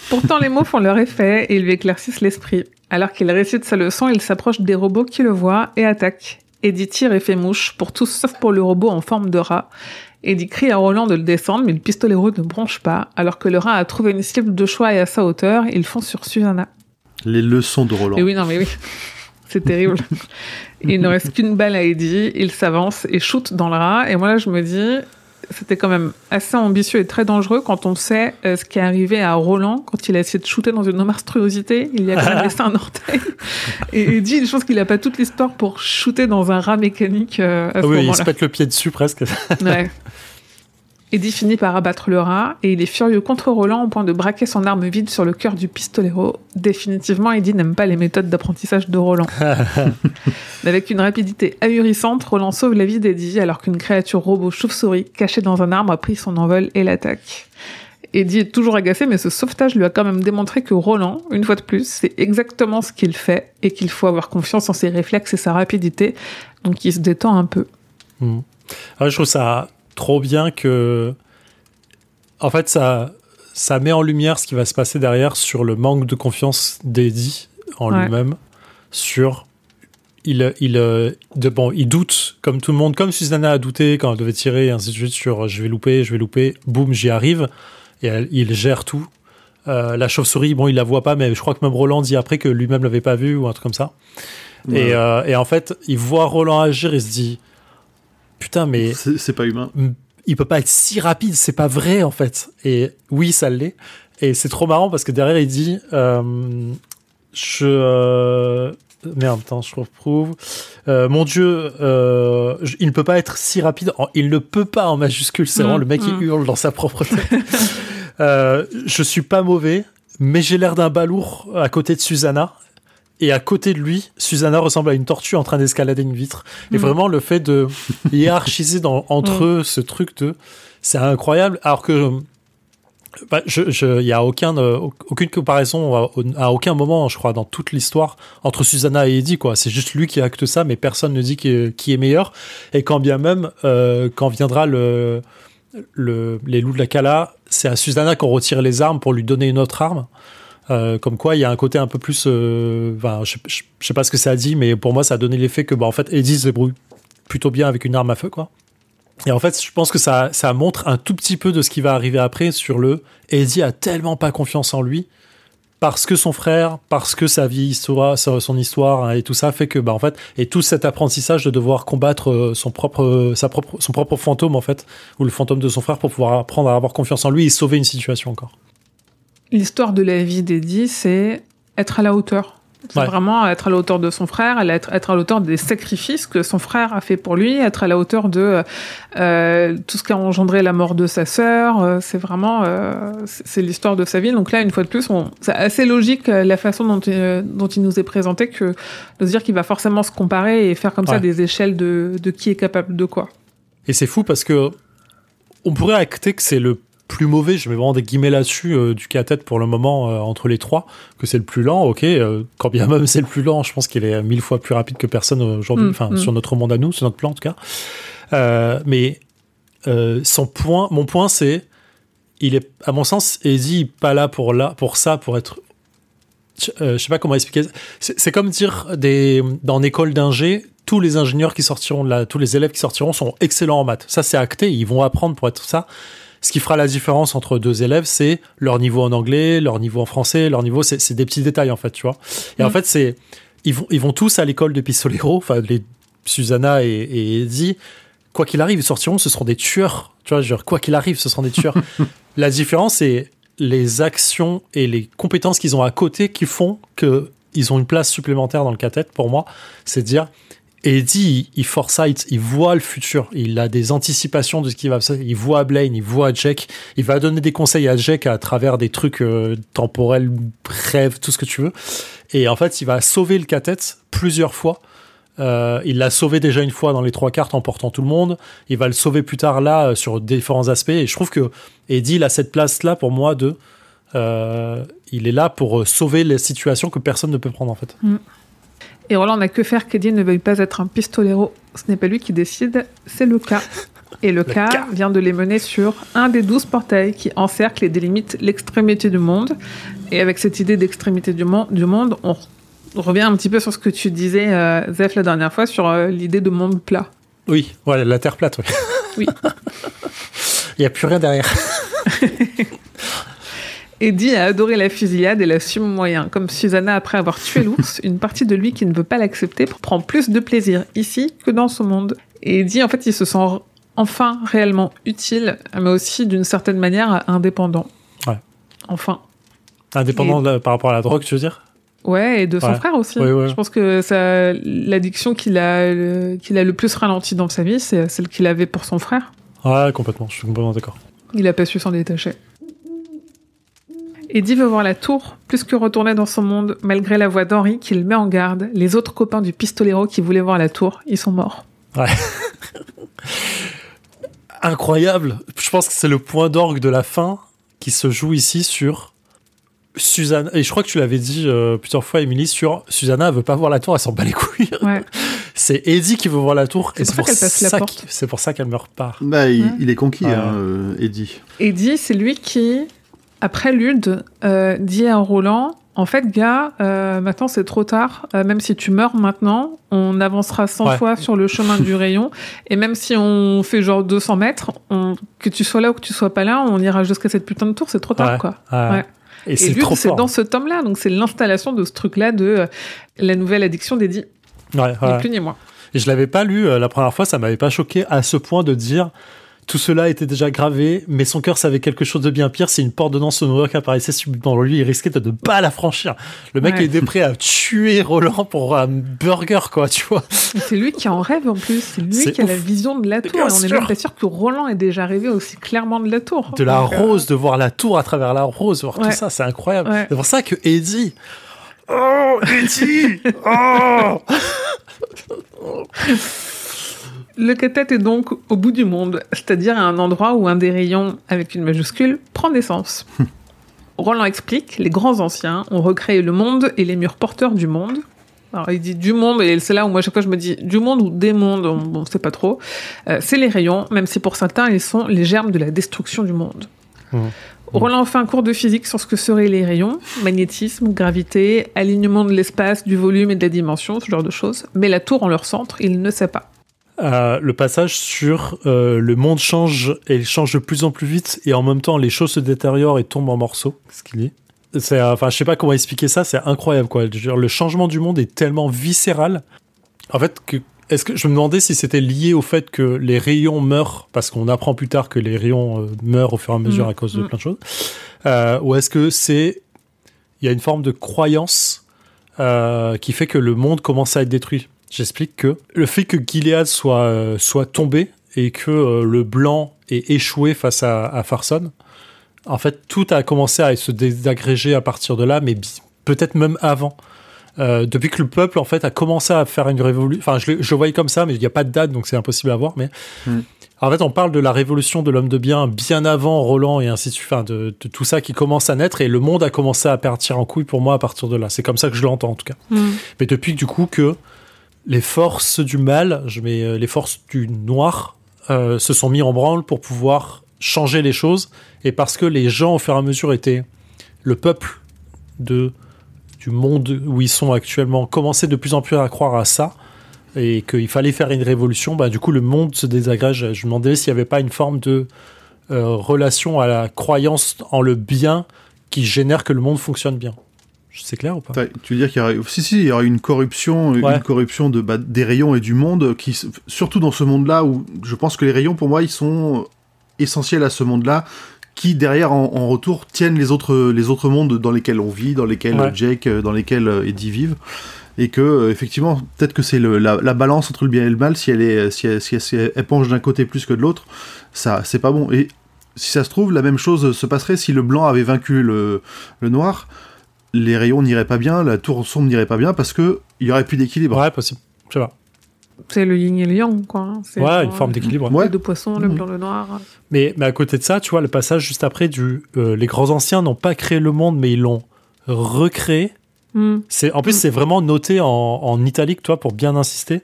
Pourtant, les mots font leur effet et lui éclaircissent l'esprit. Alors qu'il récite sa leçon, il s'approche des robots qui le voient et attaque. Eddie tire et fait mouche, pour tous sauf pour le robot en forme de rat. Eddie crie à Roland de le descendre, mais le pistolero ne bronche pas. Alors que le rat a trouvé une cible de choix et à sa hauteur, il fonce sur Susanna. Les leçons de Roland. Mais oui, non, mais oui. C'est terrible. il ne reste qu'une balle à Eddie, il s'avance et shoot dans le rat. Et moi, là, je me dis, c'était quand même assez ambitieux et très dangereux quand on sait euh, ce qui est arrivé à Roland quand il a essayé de shooter dans une monstruosité. Il y a quand même laissé un orteil. Et Eddie, je pense qu'il n'a pas toute l'histoire pour shooter dans un rat mécanique euh, à ce Ah oui il se pète le pied dessus presque Ouais. Eddie finit par abattre le rat et il est furieux contre Roland au point de braquer son arme vide sur le cœur du pistolero. Définitivement, Eddie n'aime pas les méthodes d'apprentissage de Roland. Mais avec une rapidité ahurissante, Roland sauve la vie d'Eddie alors qu'une créature robot chauve-souris cachée dans un arbre a pris son envol et l'attaque. Eddie est toujours agacé, mais ce sauvetage lui a quand même démontré que Roland, une fois de plus, c'est exactement ce qu'il fait et qu'il faut avoir confiance en ses réflexes et sa rapidité. Donc il se détend un peu. Mhm. Ah, je trouve ça trop bien que. En fait, ça, ça met en lumière ce qui va se passer derrière sur le manque de confiance d'Eddie en Ouais. lui-même. Sur. Il, il, euh, de, bon, il doute, comme tout le monde, comme Susanna a douté quand elle devait tirer, et ainsi de suite, sur euh, je vais louper, je vais louper, boum, j'y arrive. Et elle- il gère tout. Euh, la chauve-souris, bon, il la voit pas, mais je crois que même Roland dit après que lui-même l'avait pas vu ou un truc comme ça. Ouais. Et, euh, et en fait, il voit Roland agir, il se dit Putain, mais C'est pas humain. il peut pas être si rapide, c'est pas vrai en fait. Et oui, ça l'est. Et c'est trop marrant parce que derrière, il dit euh, Je. euh, Merde, attends, je retrouve. Euh, mon Dieu, euh, je- il ne peut pas être si rapide. En- il ne peut pas en majuscule. C'est Mm, vraiment le mec mm. qui hurle dans sa propre tête. euh, je suis pas mauvais, mais j'ai l'air d'un balourd à côté de Susanna. Et à côté de lui, Susanna ressemble à une tortue en train d'escalader une vitre. Et vraiment, le fait de hiérarchiser dans, entre eux ce truc de. C'est incroyable. Alors que. bah, je, je, y a aucun, euh, aucune comparaison à, à aucun moment, je crois, dans toute l'histoire entre Susanna et Eddie, quoi. C'est juste lui qui acte ça, mais personne ne dit qui est, qui est meilleur. Et quand bien même, euh, quand viendra le, le, les loups de la Cala, c'est à Susanna qu'on retire les armes pour lui donner une autre arme. Euh, comme quoi, il y a un côté un peu plus. euh, je, sais pas ce que ça a dit, mais pour moi, ça a donné l'effet que, bah, en fait, Eddie se débrouille plutôt bien avec une arme à feu, quoi. Et en fait, je pense que ça, ça montre un tout petit peu de ce qui va arriver après sur le Eddie a tellement pas confiance en lui parce que son frère, parce que sa vie, histoire, son histoire hein, et tout ça fait que, bah, en fait, et tout cet apprentissage de devoir combattre euh, son propre, sa propre, son propre fantôme, en fait, ou le fantôme de son frère pour pouvoir apprendre à avoir confiance en lui et sauver une situation encore. L'histoire de la vie d'Eddie, c'est être à la hauteur. C'est Ouais. vraiment être à la hauteur de son frère, être, être à la hauteur des sacrifices que son frère a fait pour lui, être à la hauteur de euh, tout ce qui a engendré la mort de sa sœur. Euh, C'est vraiment, euh, c'est l'histoire de sa vie. Donc là, une fois de plus, on- c'est assez logique euh, la façon dont, euh, dont il nous est présenté que de se dire qu'il va forcément se comparer et faire comme ça des échelles de, de qui est capable de quoi. Et c'est fou parce que on pourrait acter que c'est le plus mauvais, je mets vraiment des guillemets là-dessus, euh, du cas à tête pour le moment euh, entre les trois, que c'est le plus lent, ok, euh, quand bien même c'est le plus lent, je pense qu'il est mille fois plus rapide que personne aujourd'hui, Mm, enfin mm. sur notre monde à nous, sur notre plan en tout cas. Mais son point, mon point c'est, il est, à mon sens, Eddie pas là pour là, pour ça, pour être je sais pas comment expliquer. C'est comme dire des, dans l'école d'ingé, tous les ingénieurs qui sortiront de là, tous les élèves qui sortiront sont excellents en maths. Ça, c'est acté. Ils vont apprendre pour être ça. Ce qui fera la différence entre deux élèves, c'est leur niveau en anglais, leur niveau en français, leur niveau, c'est des petits détails en fait, tu vois. Et en Mm. fait, c'est ils vont ils vont tous à l'école de Pistolero, enfin les Susanna et, et Eddie. Quoi qu'il arrive, ils sortiront, ce seront des tueurs. Tu vois, genre, quoi qu'il arrive, ce seront des tueurs. la différence, c'est les actions et les compétences qu'ils ont à côté qui font que ils ont une place supplémentaire dans le cathète pour moi. C'est de dire, Eddie, il, foresight, il voit le futur, il a des anticipations de ce qui va se il voit Blaine, il voit Jack, il va donner des conseils à Jack à travers des trucs euh, temporels, rêves, tout ce que tu veux. Et en fait, il va sauver le cathète plusieurs fois. Euh, il l'a sauvé déjà une fois dans les trois cartes en portant tout le monde. Il va le sauver plus tard là euh, sur différents aspects. Et je trouve que Eddie il a cette place là pour moi de. il est là pour sauver les situations que personne ne peut prendre en fait. Et Roland n'a que faire qu'Eddie ne veuille pas être un pistolero. Ce n'est pas lui qui décide, c'est le cas. Et le, cas, cas. vient de les mener sur un des douze portails qui encerclent et délimitent l'extrémité du monde. Et avec cette idée d'extrémité du, mon- du monde, on, re- on revient un petit peu sur ce que tu disais, euh, Zef, la dernière fois, sur euh, l'idée de monde plat. Oui, voilà, la terre plate. ouais. Oui. il n'y a plus rien derrière. Eddie a adoré la fusillade et l'assume moyen. Comme Susanna, après avoir tué l'ours, une partie de lui qui ne veut pas l'accepter prend plus de plaisir ici que dans ce monde. Et Eddie, en fait, il se sent enfin réellement utile, mais aussi d'une certaine manière indépendant. Ouais. Enfin. Indépendant de la- par rapport à la drogue, tu veux dire? Ouais, et de son Ouais. frère aussi. Ouais, ouais. Je pense que ça, l'addiction qu'il a, qu'il a le plus ralenti dans sa vie, c'est celle qu'il avait pour son frère. Ouais, complètement. Je suis complètement d'accord. Il a pas su s'en détacher. Eddie veut voir la tour, plus que retourner dans son monde, malgré la voix d'Henri qui le met en garde. Les autres copains du pistolero qui voulaient voir la tour, ils sont morts. Incroyable. Je pense que c'est le point d'orgue de la fin qui se joue ici sur Susanna. Et je crois que tu l'avais dit euh, plusieurs fois, Émilie, sur Susanna elle veut pas voir la tour, elle s'en bat les couilles. Ouais. C'est Eddie qui veut voir la tour. C'est et pour c'est ça pour qu'elle passe la ça porte. qu'- c'est pour ça qu'elle meurt pas. Bah, il, Ouais. il est conquis, Ouais. hein, euh, Eddie. Eddie, c'est lui qui, après Lude, euh, dit à Roland En fait, gars, euh, maintenant c'est trop tard. Euh, même si tu meurs maintenant, on avancera 100 Ouais. fois sur le chemin du rayon. Et même si on fait genre 200 mètres, on- que tu sois là ou que tu sois pas là, on ira jusqu'à cette putain de tour. C'est trop tard, Ouais. quoi. Ouais. Et, Et c'est Lude, trop c'est dans ce tome-là. Donc c'est l'installation de ce truc-là de la nouvelle addiction d'Eddie. Ni plus ni moins. Et je l'avais pas lu la première fois, ça m'avait pas choqué à ce point de dire tout cela était déjà gravé, mais son cœur savait quelque chose de bien pire. C'est une porte de danse sonore qui apparaissait subitement dans lui. Il risquait de ne pas la franchir. Le mec Ouais. était prêt à tuer Roland pour un burger, quoi, tu vois. C'est lui qui en rêve en plus. C'est lui qui a la vision de la tour. Et on est même pas sûr que Roland ait déjà rêvé aussi clairement de la tour. De la Donc, euh, rose, de voir la tour à travers la rose, voir Ouais. tout ça, c'est incroyable. Ouais. C'est pour ça que Eddie, Oh, Letty Oh Le cathète est donc au bout du monde, c'est-à-dire à un endroit où un des rayons, avec une majuscule, prend naissance. Roland explique, les grands anciens ont recréé le monde et les murs porteurs du monde. Alors il dit du monde, et c'est là où moi à chaque fois je me dis du monde ou des mondes, on ne sait pas trop. Euh, c'est les rayons, même si pour certains ils sont les germes de la destruction du monde. Mmh. Roland fait un cours de physique sur ce que seraient les rayons, magnétisme, gravité, alignement de l'espace, du volume et de la dimension, ce genre de choses. Mais la tour en leur centre, il ne sait pas. Euh, le passage sur euh, le monde change et il change de plus en plus vite et en même temps les choses se détériorent et tombent en morceaux. Ce qu'il dit. C'est, enfin, je sais pas comment expliquer ça. C'est incroyable quoi. Dire, le changement du monde est tellement viscéral. En fait, que, est-ce que je me demandais si c'était lié au fait que les rayons meurent parce qu'on apprend plus tard que les rayons euh, meurent au fur et à mesure Mm, à cause de mm. plein de choses, Euh, ou est-ce que c'est il y a une forme de croyance qui fait que le monde commence à être détruit? J'explique que le fait que Gilead soit, euh, soit tombé et que euh, le blanc ait échoué face à, à Farson, en fait, tout a commencé à se désagréger à partir de là, mais peut-être même avant. Euh, depuis que le peuple, en fait, a commencé à faire une révolution. Enfin, je, le- je le voyais comme ça, mais il n'y a pas de date, donc c'est impossible à voir. Mais Mm. en fait, on parle de la révolution de l'homme de bien bien avant Roland et ainsi de suite, enfin, de, de tout ça qui commence à naître, et le monde a commencé à partir en couille pour moi à partir de là. C'est comme ça que je l'entends, en tout cas. Mais depuis du coup que les forces du mal, je mets euh, les forces du noir, euh, se sont mis en branle pour pouvoir changer les choses, et parce que les gens au fur et à mesure étaient le peuple de du monde où ils sont actuellement commençaient de plus en plus à croire à ça et qu'il fallait faire une révolution, bah, du coup le monde se désagrège. Je me demandais s'il n'y avait pas une forme de euh, relation à la croyance en le bien qui génère que le monde fonctionne bien. C'est clair ou pas? Tu veux dire qu'il y aurait, si, si, il y aurait une corruption, Ouais. une corruption de, bah, des rayons et du monde, qui, surtout dans ce monde-là où je pense que les rayons, pour moi, ils sont essentiels à ce monde-là, qui derrière, en, en retour, tiennent les autres, les autres mondes dans lesquels on vit, dans lesquels Ouais. Jake, euh, dans lesquels euh, Eddie vivent. Et que, euh, effectivement, peut-être que c'est la, la balance entre le bien et le mal, si elle, est, si elle, si elle- si elle penche d'un côté plus que de l'autre, ça, c'est pas bon. Et si ça se trouve, la même chose se passerait si le blanc avait vaincu le, le noir les rayons n'iraient pas bien, la tour sombre n'irait pas bien parce que il y aurait plus d'équilibre. Ouais, possible. Je sais pas. C'est le yin et le yang, quoi. hein. C'est Ouais, genre, une forme euh, d'équilibre. Ouais. Les deux poissons, le Mhm. blanc, le noir. Mais, mais à côté de ça, tu vois, le passage juste après du. euh, les grands anciens n'ont pas créé le monde, mais ils l'ont recréé. Hmm. C'est, en plus, c'est vraiment noté en, en italique, toi, pour bien insister.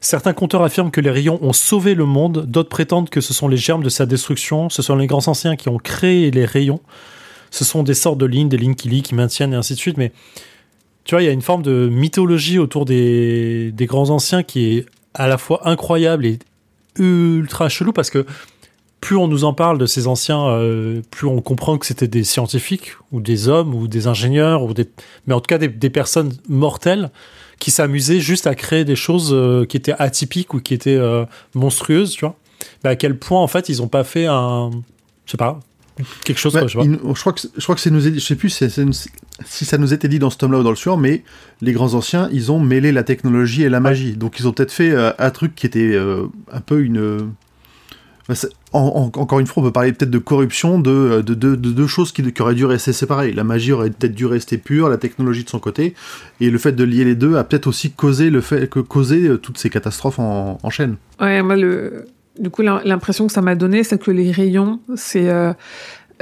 Certains conteurs affirment que les rayons ont sauvé le monde, d'autres prétendent que ce sont les germes de sa destruction, ce sont les grands anciens qui ont créé les rayons. Ce sont des sortes de lignes, des lignes qui lient, qui maintiennent, et ainsi de suite. Mais tu vois, il y a une forme de mythologie autour des, grands anciens qui est à la fois incroyable et ultra chelou parce que plus on nous en parle de ces anciens, euh, plus on comprend que c'était des scientifiques ou des hommes ou des ingénieurs ou des, mais en tout cas des, personnes mortelles qui s'amusaient juste à créer des choses euh, qui étaient atypiques ou qui étaient euh, monstrueuses, tu vois. Mais à quel point en fait ils ont pas fait un, je sais pas, quelque chose Ouais, quoi, je vois. il- je crois que je crois que c'est nous je sais plus si, ça nous était dit dans ce tome-là ou dans le suivant, mais les grands anciens, ils ont mêlé la technologie et la magie. Donc ils ont peut-être fait euh, un truc qui était euh, un peu une euh, bah, c'est- en- en- encore une fois, on peut parler peut-être de corruption de, de, de- de deux choses qui, qui auraient dû rester séparées. La magie aurait peut-être dû rester pure, la technologie de son côté, et le fait de lier les deux a peut-être aussi causé, le fait, que, causé toutes ces catastrophes en, en chaîne. Ouais, moi, le... du coup, l'im- l'impression que ça m'a donné, c'est que les rayons, c'est euh,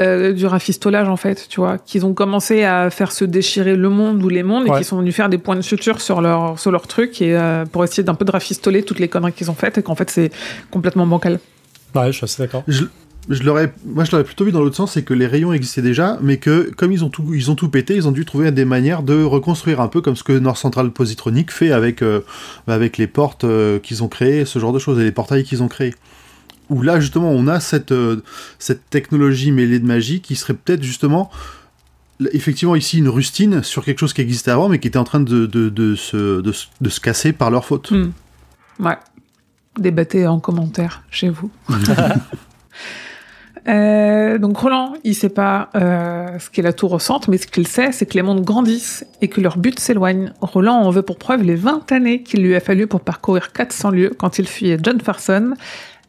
euh, du rafistolage, en fait, tu vois, qu'ils ont commencé à faire se déchirer le monde ou les mondes et qu'ils sont venus faire des points de suture sur leur, sur leur truc et euh, pour essayer d'un peu de rafistoler toutes les conneries qu'ils ont faites et qu'en fait, c'est complètement bancal. Ouais, je suis assez d'accord. Je, je l'aurais, moi je l'aurais plutôt vu dans l'autre sens, c'est que les rayons existaient déjà, mais que comme ils ont tout, ils ont tout pété, ils ont dû trouver des manières de reconstruire un peu comme ce que Nord Central Positronic fait avec, euh, avec les portes euh, qu'ils ont créées, ce genre de choses, et les portails qu'ils ont créés. Où là justement on a cette, euh, cette technologie mêlée de magie qui serait peut-être justement effectivement ici une rustine sur quelque chose qui existait avant mais qui était en train de, de, de, se, de, se- de se casser par leur faute. Hmm. Ouais. Débattez en commentaire chez vous. Euh, donc Roland, il sait pas euh, ce qu'est la tour au centre, mais ce qu'il sait, c'est que les mondes grandissent et que leur but s'éloigne. Roland en veut pour preuve les 20 années qu'il lui a fallu pour parcourir 400 lieues quand il fuyait John Farson.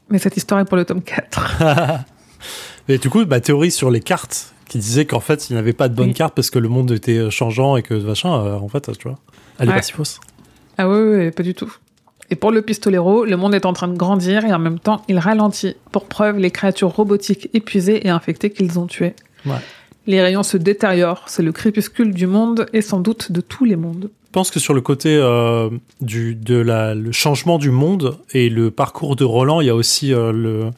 Mais cette histoire est pour le tome 4. Mais du coup, bah, théorie sur les cartes qui disait qu'en fait, il n'avait pas de bonne Oui. carte parce que le monde était changeant et que machin, euh, en fait, tu vois, elle est Ouais. pas si fausse. Ah oui, oui, pas du tout. Et pour le pistolero, le monde est en train de grandir et en même temps, il ralentit. Pour preuve, les créatures robotiques épuisées et infectées qu'ils ont tuées. Ouais. Les rayons se détériorent, c'est le crépuscule du monde et sans doute de tous les mondes. Je pense que sur le côté euh, du de la, le changement du monde et le parcours de Roland, il y a aussi euh, le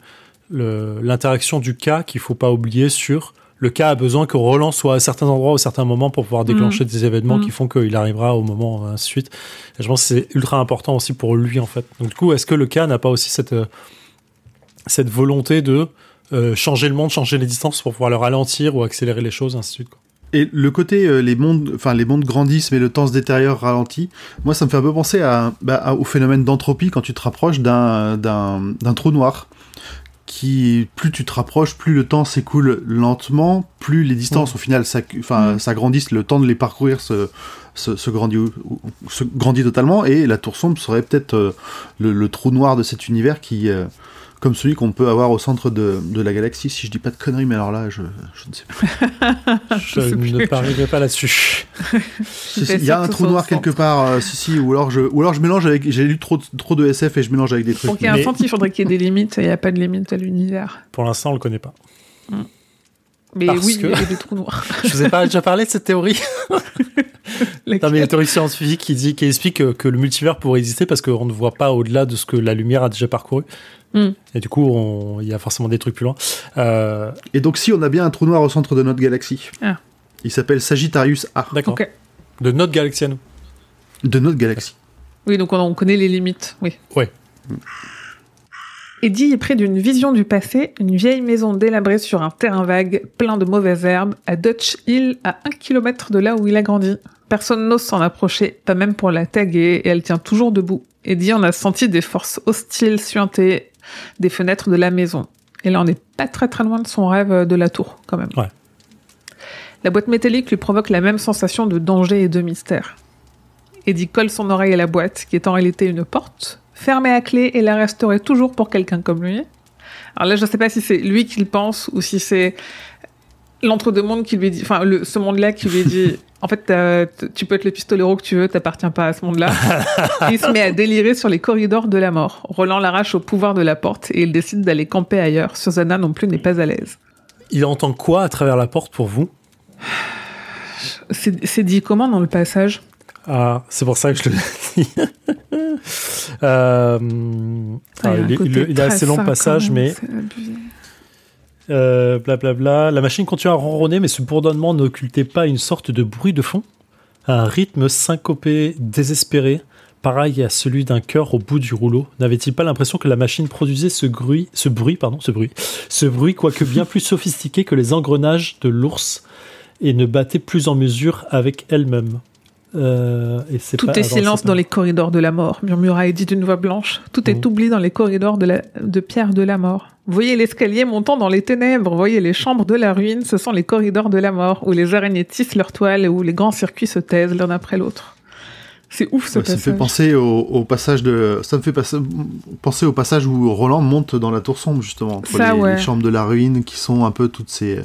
l'interaction du cas qu'il faut pas oublier sur le cas a besoin que Roland soit à certains endroits au certains moments pour pouvoir déclencher des événements Mhm. qui font qu'il arrivera au moment euh, ainsi de suite. Et je pense que c'est ultra important aussi pour lui en fait. Donc du coup, est-ce que le cas n'a pas aussi cette euh, cette volonté de euh, changer le monde, changer les distances pour pouvoir le ralentir ou accélérer les choses, ainsi de suite. quoi? Et le côté euh, les mondes, enfin les mondes grandissent mais le temps se détériore ralentit. Moi, ça me fait un peu penser à, bah, à- au phénomène d'entropie quand tu te rapproches d'un d'un d'un trou noir. Qui plus tu te rapproches, plus le temps s'écoule lentement, plus les distances au final s'agrandissent, le temps de les parcourir se se, se grandit se totalement et la tour sombre serait peut-être euh, le, le trou noir de cet univers qui euh, comme celui qu'on peut avoir au centre de, de la galaxie, si je dis pas de conneries, mais alors là, je, je ne sais plus. Je sais ne parierai pas là-dessus. Si, si, Il y a un trou noir quelque part, euh, si, si, ou alors je, ou alors je mélange avec. J'ai lu trop, de- trop de SF et je mélange avec des trucs. Pour qu'il y ait Mais- un centre, il faudrait qu'il y ait des limites et il n'y a pas de limite à l'univers. Pour l'instant, on le connaît pas. Mais Parce oui, que- il y a des trous noirs. Je vous ai pas déjà parlé de cette théorie Non, mais il y a une théorie scientifique qui dit, qui explique que, que le multivers pourrait exister parce qu'on ne voit pas au-delà de ce que la lumière a déjà parcouru. Hmm. Et du coup, il y a forcément des trucs plus loin. Euh, Et donc, si on a bien un trou noir au centre de notre galaxie, Ah. il s'appelle Sagittarius A, D'accord. De notre galaxie à nous. de notre galaxie. Oui, donc on, on connaît les limites, oui. Ouais. Eddie est près d'une vision du passé, une vieille maison délabrée sur un terrain vague, plein de mauvaises herbes, à Dutch Hill, à un kilomètre de là où il a grandi. Personne n'ose s'en approcher, pas même pour la taguer, et elle tient toujours debout. Eddie en a senti des forces hostiles suinter des fenêtres de la maison. Et là, on n'est pas très très loin de son rêve de la tour, quand même. Ouais. La boîte métallique lui provoque la même sensation de danger et de mystère. Eddie colle son oreille à la boîte, qui est en réalité une porte, fermée à clé et la resterait toujours pour quelqu'un comme lui. Alors là, je ne sais pas si c'est lui qui le pense ou si c'est l'entre-deux-mondes qui lui dit, enfin, ce monde-là qui lui dit, en fait, tu peux être le pistolero que tu veux, t'appartiens pas à ce monde-là. il se met à délirer sur les corridors de la mort. Roland l'arrache au pouvoir de la porte et il décide d'aller camper ailleurs. Susanna non plus n'est pas à l'aise. Il entend quoi à travers la porte pour vous? C'est dit comment dans le passage? Ah, c'est pour ça que je le dis. Euh, Ah, alors, il a est- il il est assez long passage, mais abusé. euh, blablabla. La machine continue à ronronner, mais ce bourdonnement n'occultait pas une sorte de bruit de fond, un rythme syncopé, désespéré, pareil à celui d'un cœur au bout du rouleau. N'avait-il pas l'impression que la machine produisait ce bruit, ce bruit, pardon, ce bruit, ce bruit, quoique bien plus sophistiqué que les engrenages de l'ours, et ne battait plus en mesure avec elle-même? Euh, et Tout pas- est silence dans les corridors de la mort, murmura Eddie d'une voix blanche. Tout est oublié dans les corridors de, la, de pierre de la mort. Voyez l'escalier montant dans les ténèbres, voyez les chambres de la ruine, ce sont les corridors de la mort, où les araignées tissent leurs toiles et où les grands circuits se taisent l'un après l'autre. C'est ouf ce Ouais, ça me passage. fait penser au, au passage de. Ça me fait penser au passage où Roland monte dans la tour sombre, justement. Entre Ça, les, ouais. les chambres de la ruine qui sont un peu toutes ces,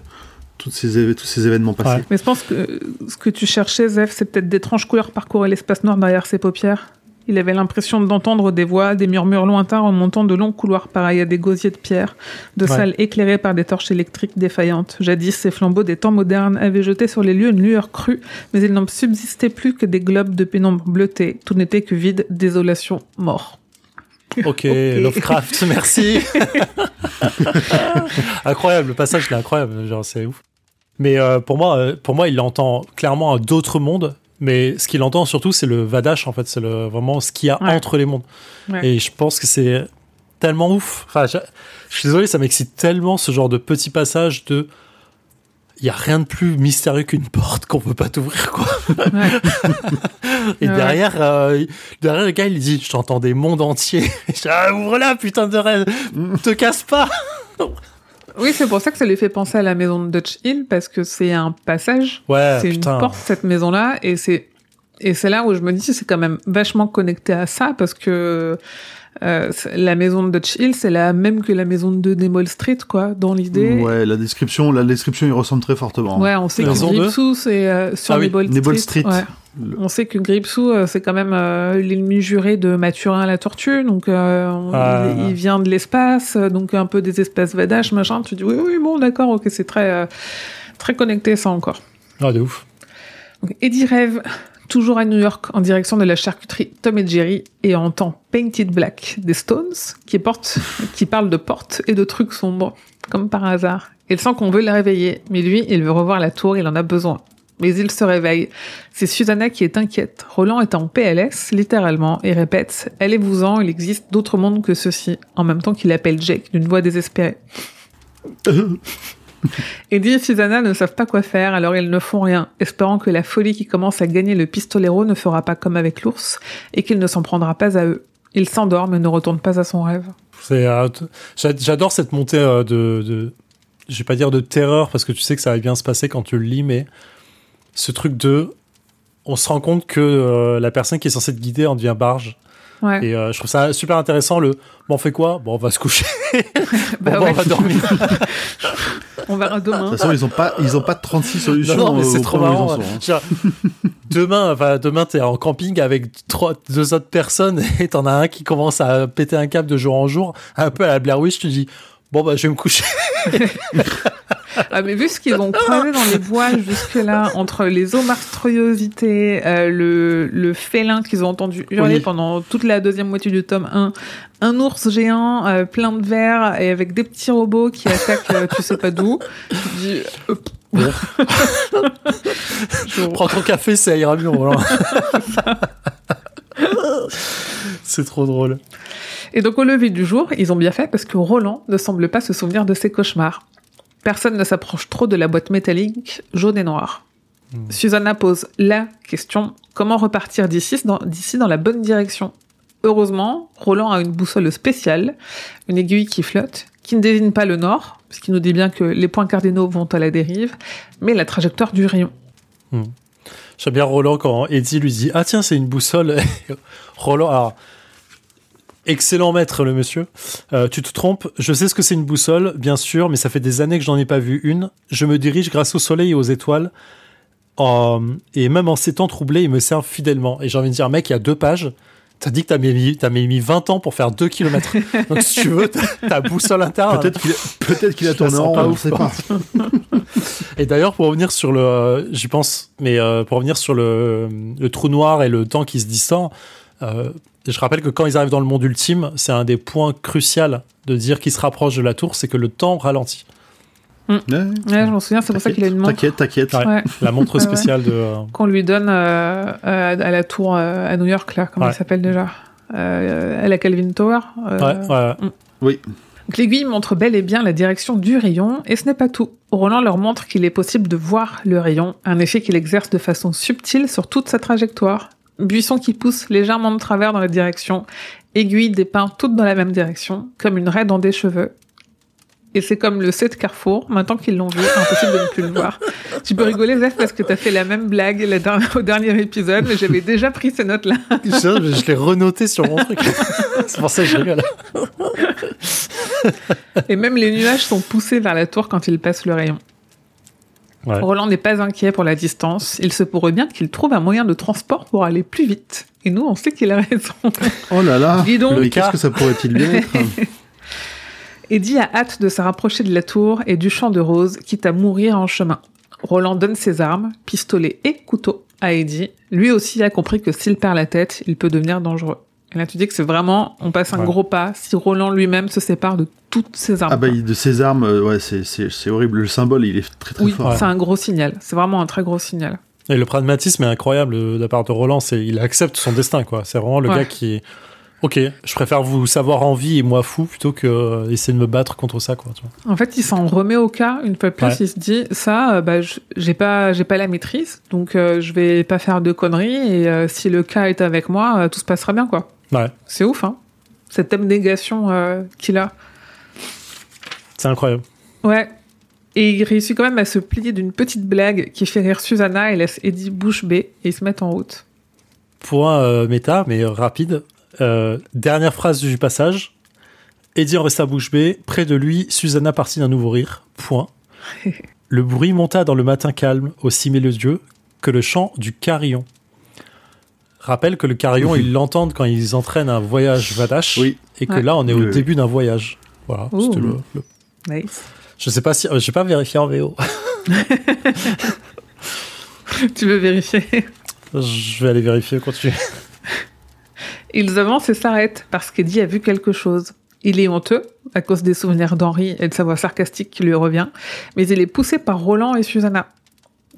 toutes ces, éve- tous ces événements passés. Ouais. Mais je pense que ce que tu cherchais, Zef, c'est peut-être d'étranges couleurs parcouraient l'espace noir derrière ses paupières. Il avait l'impression d'entendre des voix, des murmures lointains remontant de longs couloirs pareils à des gosiers de pierre, de Ouais. salles éclairées par des torches électriques défaillantes. Jadis, ces flambeaux des temps modernes avaient jeté sur les lieux une lueur crue, mais il n'en subsistait plus que des globes de pénombre bleutée. Tout n'était que vide, désolation, mort. Ok, Lovecraft, merci. incroyable, le passage, est incroyable, genre c'est ouf. Mais euh, pour moi, euh, pour moi, il entend clairement d'autres mondes. Mais ce qu'il entend surtout, c'est le Vadash, en fait, c'est le, vraiment ce qu'il y a Ouais. entre les mondes. Ouais. Et je pense que c'est tellement ouf. Enfin, je, je suis désolé, ça m'excite tellement ce genre de petit passage de. Il y a rien de plus mystérieux qu'une porte qu'on peut pas t'ouvrir, quoi. Ouais. Et Ouais. derrière, euh, derrière le gars, il dit Je t'entends des mondes entiers. Ah, ouvre-la, putain de rêve. Te casse pas. Oui, c'est pour ça que ça lui fait penser à la maison de Dutch Hill, parce que c'est un passage Ouais, c'est une porte cette maison là et c'est et c'est là où je me dis c'est quand même vachement connecté à ça parce que Euh, la maison de Dutch Hill, c'est la même que la maison de Demol Street, quoi, dans l'idée. Ouais, la description, la description, il ressemble très fortement. Ouais, on sait La que Gripsou, c'est euh, sur Ah oui, Nebol Nebol Street. Ouais. Le- On sait que Gripsou, euh, c'est quand même euh, l'ennemi juré de Mathurin la tortue, donc euh, on- Ah. il, il vient de l'espace, donc un peu des espèces vadaches, machin. Tu dis oui, oui, bon, d'accord, ok, c'est très, euh, très connecté ça encore. Ah, de ouf. Donc, Eddie rêve toujours à New York en direction de la charcuterie Tom et Jerry et entend Painted Black des Stones qui, qui parle de portes et de trucs sombres, comme par hasard. Il sent qu'on veut le réveiller, mais lui, il veut revoir la tour, il en a besoin. Mais il se réveille. C'est Susanna qui est inquiète. Roland est en PLS, littéralement, et répète « Allez-vous-en, il existe d'autres mondes que ceux-ci », en même temps qu'il appelle Jake d'une voix désespérée. Eddie et Susanna ne savent pas quoi faire, alors ils ne font rien, espérant que la folie qui commence à gagner le pistolero ne fera pas comme avec l'ours, et qu'il ne s'en prendra pas à eux. Il s'endort mais ne retourne pas à son rêve. Euh, j'adore cette montée euh, de, de, je vais pas dire de terreur parce que tu sais que ça va bien se passer quand tu le lis, mais ce truc de, on se rend compte que euh, la personne qui est censée te guider en devient barge. Ouais. Et euh, je trouve ça super intéressant. Le, bon, on fait quoi? Bon, on va se coucher. Bah Bon, ouais. on va dormir. On verra De demain. toute façon, ils ont pas, ils ont pas 36 solutions Non, non, mais au c'est trop marrant. sont, hein. Genre, demain, enfin, demain, t'es en camping avec trois, deux autres personnes et t'en as un qui commence à péter un câble de jour en jour, un peu à la Blair Witch. Tu dis, bon, bah, je vais me coucher. Ah, mais vu ce qu'ils ont croisé dans les voiles jusque-là, entre les monstruosités, euh, le, le félin qu'ils ont entendu hurler Oui. pendant toute la deuxième moitié du tome 1, un ours géant euh, plein de verre et avec des petits robots qui attaquent euh, tu sais pas d'où, tu dis... euh, je- Prends ton café, ça ira mieux. C'est trop drôle. Et donc au lever du jour, ils ont bien fait parce que Roland ne semble pas se souvenir de ses cauchemars. Personne ne s'approche trop de la boîte métallique jaune et noire. Susanna pose la question comment repartir d'ici dans, la bonne direction? Heureusement, Roland a une boussole spéciale, une aiguille qui flotte, qui ne désigne pas le nord, ce qui nous dit bien que les points cardinaux vont à la dérive, mais la trajectoire du rayon. J'aime bien Roland quand Eddie lui dit Ah, tiens, c'est une boussole. Roland, alors, excellent maître, le monsieur. Euh, tu te trompes, je sais ce que c'est une boussole, bien sûr, mais ça fait des années que j'en ai pas vu une. Je me dirige grâce au soleil et aux étoiles. Euh, et même en ces temps troublés, ils me servent fidèlement. Et j'ai envie de dire, mec, il y a deux pages. T'as dit que t'as mis, t'as mis 20 ans pour faire 2 km. Donc, si tu veux, ta, boussole interne. Peut-être qu'il a, peut-être qu'il a tourné en pas rond, on ouf, sait pas. Et d'ailleurs, pour revenir sur le, euh, j'y pense, mais euh, pour revenir sur le, le trou noir et le temps qui se distend, euh, je rappelle que quand ils arrivent dans le monde ultime, c'est un des points cruciaux de dire qu'ils se rapprochent de la tour, c'est que le temps ralentit. Ouais, Ouais, je m'en souviens, c'est pour ça qu'il a une montre T'inquiète, t'inquiète. Ouais. La montre spéciale de. euh, qu'on lui donne euh, à, à la tour euh, à New York, là, comment Ouais. elle s'appelle déjà? Euh, À la Calvin Tower. euh, Ouais, ouais. Oui. Donc, L'aiguille montre bel et bien la direction du rayon, et ce n'est pas tout. Roland leur montre qu'il est possible de voir le rayon, un effet qu'il exerce de façon subtile sur toute sa trajectoire. Buisson qui pousse légèrement de travers dans la direction, aiguille dépeint toutes dans la même direction, comme une raie dans des cheveux. Et c'est comme le C de Carrefour, maintenant qu'ils l'ont vu, impossible de ne plus le voir. Tu peux rigoler, Zef, parce que t'as fait la même blague la dernière- au dernier épisode, mais j'avais déjà pris ces notes-là. Je, je l'ai renoté sur mon truc. c'est pour ça que je rigole. Et même les nuages sont poussés vers la tour quand il passe le rayon. Ouais. Roland n'est pas inquiet pour la distance. Il se pourrait bien qu'il trouve un moyen de transport pour aller plus vite. Et nous, on sait qu'il a raison. Oh là là. Dis donc. Mais qu'est-ce que ça pourrait-il bien être Eddie a hâte de se rapprocher de la tour et du champ de roses, quitte à mourir en chemin. Roland donne ses armes, pistolet et couteau, à Eddie. Lui aussi a compris que s'il perd la tête, il peut devenir dangereux. Et là, tu dis que c'est vraiment, on passe un Ouais. gros pas si Roland lui-même se sépare de toutes ses armes. Ah bah, il- de ses armes, euh, ouais, c'est- horrible. Le symbole, il est très très oui, fort. c'est un gros signal. C'est vraiment un très gros signal. Et le pragmatisme est incroyable de la part de Roland. C'est, il accepte son destin, quoi. C'est vraiment le Ouais. gars qui. Ok, je préfère vous savoir en vie et moi fou plutôt que euh, essayer de me battre contre ça, quoi. tu vois. En fait, il s'en remet au cas une fois de plus. Ouais. Il se dit ça, euh, bah, j'ai pas, j'ai pas la maîtrise, donc euh, je vais pas faire de conneries. Et euh, si le cas est avec moi, euh, tout se passera bien, quoi. Ouais, C'est ouf, hein Cette abnégation euh, qu'il a. c'est incroyable. Ouais. Et il réussit quand même à se plier d'une petite blague qui fait rire Susanna et laisse Eddie bouche bée et ils se mettent en route. Point euh, méta, mais rapide. Euh, dernière phrase du passage. Eddie en resta bouche bée. Près de lui, Susanna partit d'un nouveau rire. Point. Le bruit monta dans le matin calme, aussi mélodieux que le chant du carillon. Rappelle que le carillon, ils l'entendent quand ils entraînent un voyage Vadash. Oui. Et que Ouais. là, on est au Le- début d'un voyage. Voilà. Ouh. c'était le- le- Nice. Je sais pas si. euh, J'ai pas vérifié en VO. tu veux vérifier? Je vais aller vérifier, continuer. Ils avancent et s'arrêtent parce qu'Eddie a vu quelque chose. Il est honteux à cause des souvenirs d'Henri et de sa voix sarcastique qui lui revient, mais il est poussé par Roland et Susanna.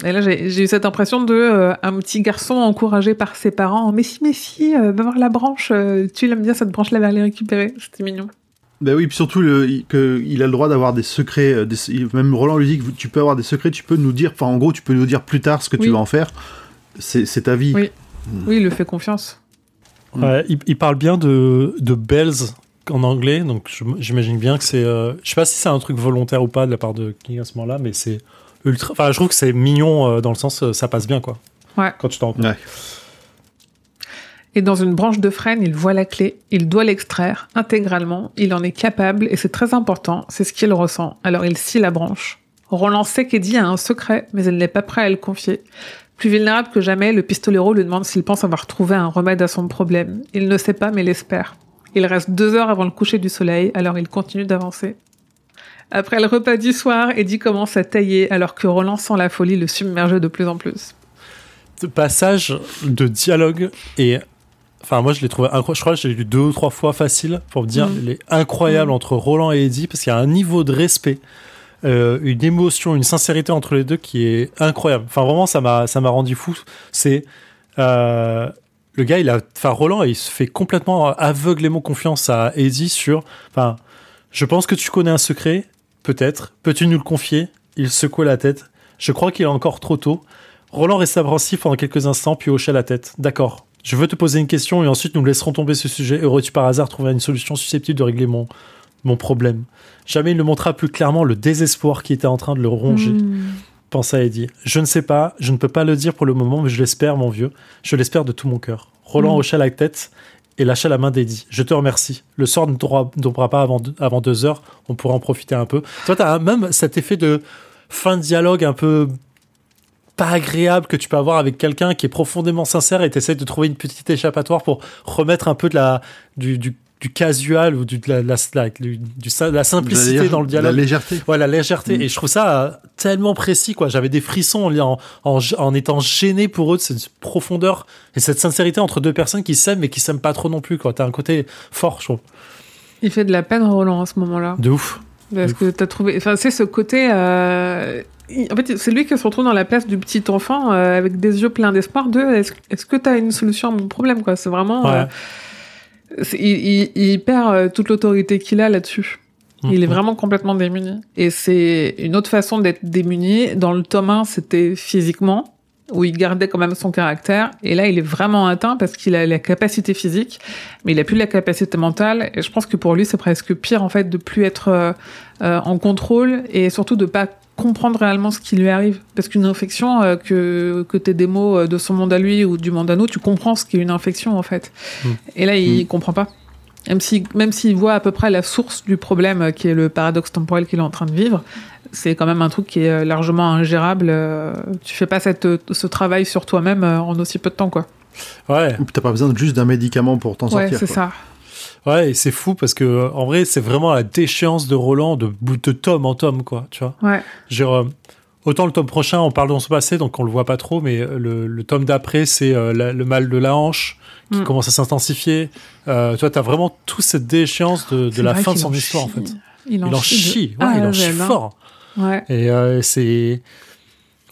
Et là, j'ai eu cette impression de euh, un petit garçon encouragé par ses parents. Mais si, mais si, euh, va voir la branche. euh, tu l'aimes bien cette branche-là, va aller récupérer. C'était mignon. Ben oui, puis surtout le, il- que il a le droit d'avoir des secrets. euh, des- même Roland lui dit que tu peux avoir des secrets, tu peux nous dire, enfin en gros, tu peux nous dire plus tard ce que Oui. tu vas en faire. C'est ta vie. Oui. Oui, il le fait confiance. Mm. Ouais, il, il parle bien de, de bells en anglais, donc j'imagine bien que c'est. euh, je sais pas si c'est un truc volontaire ou pas de la part de King à ce moment-là, mais c'est ultra. Enfin, je trouve que c'est mignon euh, dans le sens euh, ça passe bien quoi. Ouais. Quand tu t'en. Ouais. Et dans une branche de frêne, il voit la clé, il doit l'extraire intégralement, il en est capable et c'est très important, c'est ce qu'il ressent. Alors il scie la branche. Roland sait qu'Eddie a un secret, mais elle n'est pas prêt à le confier. Plus vulnérable que jamais, le pistolero lui demande s'il pense avoir trouvé un remède à son problème. Il ne sait pas, mais l'espère. Il reste deux heures avant le coucher du soleil, alors il continue d'avancer. Après le repas du soir, Eddie commence à tailler, alors que Roland sent la folie le submerger de plus en plus. Ce passage de dialogue et. Enfin, moi, je l'ai trouvé incroyable. Je crois que j'ai lu deux ou trois fois facile pour me dire, Mm. il est incroyable Mm. entre Roland et Eddie parce qu'il y a un niveau de respect, euh, une émotion, une sincérité entre les deux qui est incroyable. Enfin, vraiment, ça m'a, ça m'a rendu fou. C'est euh, le gars, il a, enfin, Roland, il se fait complètement aveuglément confiance à Eddie sur, enfin, je pense que tu connais un secret, peut-être. Peux-tu nous le confier? Il secoue la tête. Je crois qu'il est encore trop tôt. Roland resta pensif pendant quelques instants, puis hocha la tête. D'accord. Je veux te poser une question et ensuite nous laisserons tomber ce sujet. Heureux-tu par hasard trouver une solution susceptible de régler mon, mon problème Jamais il ne montra plus clairement le désespoir qui était en train de le ronger, Hmm. pensa Eddie. Je ne sais pas, je ne peux pas le dire pour le moment, mais je l'espère, mon vieux. Je l'espère de tout mon cœur. Roland Mm. hocha la tête et lâcha la main d'Eddie. Je te remercie. Le sort ne tombera pas avant deux, heures. On pourra en profiter un peu. Toi, tu as même cet effet de fin de dialogue un peu pas agréable que tu peux avoir avec quelqu'un qui est profondément sincère et tu de trouver une petite échappatoire pour remettre un peu de la, du, du casual ou du, de la, de la, du- du- de la simplicité La- dans le dialogue. La légèreté. Ouais, la légèreté. Mm. Et je trouve ça euh, tellement précis, quoi. J'avais des frissons en, en, en, en étant gêné pour eux de cette profondeur et cette sincérité entre deux personnes qui s'aiment mais qui s'aiment pas trop non plus, quoi. T'as un côté fort, je trouve. Il fait de la peine, Roland, à ce moment-là. De ouf. Parce que t'as trouvé. Enfin, c'est ce côté. euh, En fait, c'est lui qui se retrouve dans la place du petit enfant euh, avec des yeux pleins d'espoir de est-ce que t'as une solution à mon problème, quoi? C'est vraiment. Ouais. euh, il, il- il perd euh, toute l'autorité qu'il a là-dessus. Il est vraiment complètement démuni. Et c'est une autre façon d'être démuni. Dans le tome 1, c'était physiquement, où il gardait quand même son caractère. Et là, il est vraiment atteint parce qu'il a la capacité physique, mais il a plus la capacité mentale. Et je pense que pour lui, c'est presque pire, en fait, de plus être euh, euh, en contrôle et surtout de pas comprendre réellement ce qui lui arrive. Parce qu'une infection, euh, que, que t'aies des mots euh, de son monde à lui ou du monde à nous, tu comprends ce qu'est une infection, en fait. Mm. Et là, il comprend pas. Même s'il même s'il voit à peu près la source du problème, qui est le paradoxe temporel qu'il est en train de vivre, c'est quand même un truc qui est euh, largement ingérable. euh, Tu fais pas cette, ce travail sur toi-même euh, en aussi peu de temps, quoi. Ouais. Ou T'as pas besoin juste d'un médicament pour t'en Ouais, sortir. c'est quoi. ça. Ouais, et c'est fou parce que, en vrai, c'est vraiment la déchéance de Roland de, de tome en tome, quoi, tu vois. Ouais. Genre, autant le tome prochain, on parle dans son passé, donc on le voit pas trop, mais le, le tome d'après, c'est euh, le mal de la hanche qui Mm. commence à s'intensifier. Euh, toi, t'as vraiment toute cette déchéance de, de C'est la fin de son histoire, en fait. Il en, Il en chie. de ouais, A il en chie hein. fort. Ouais. Et euh, c'est.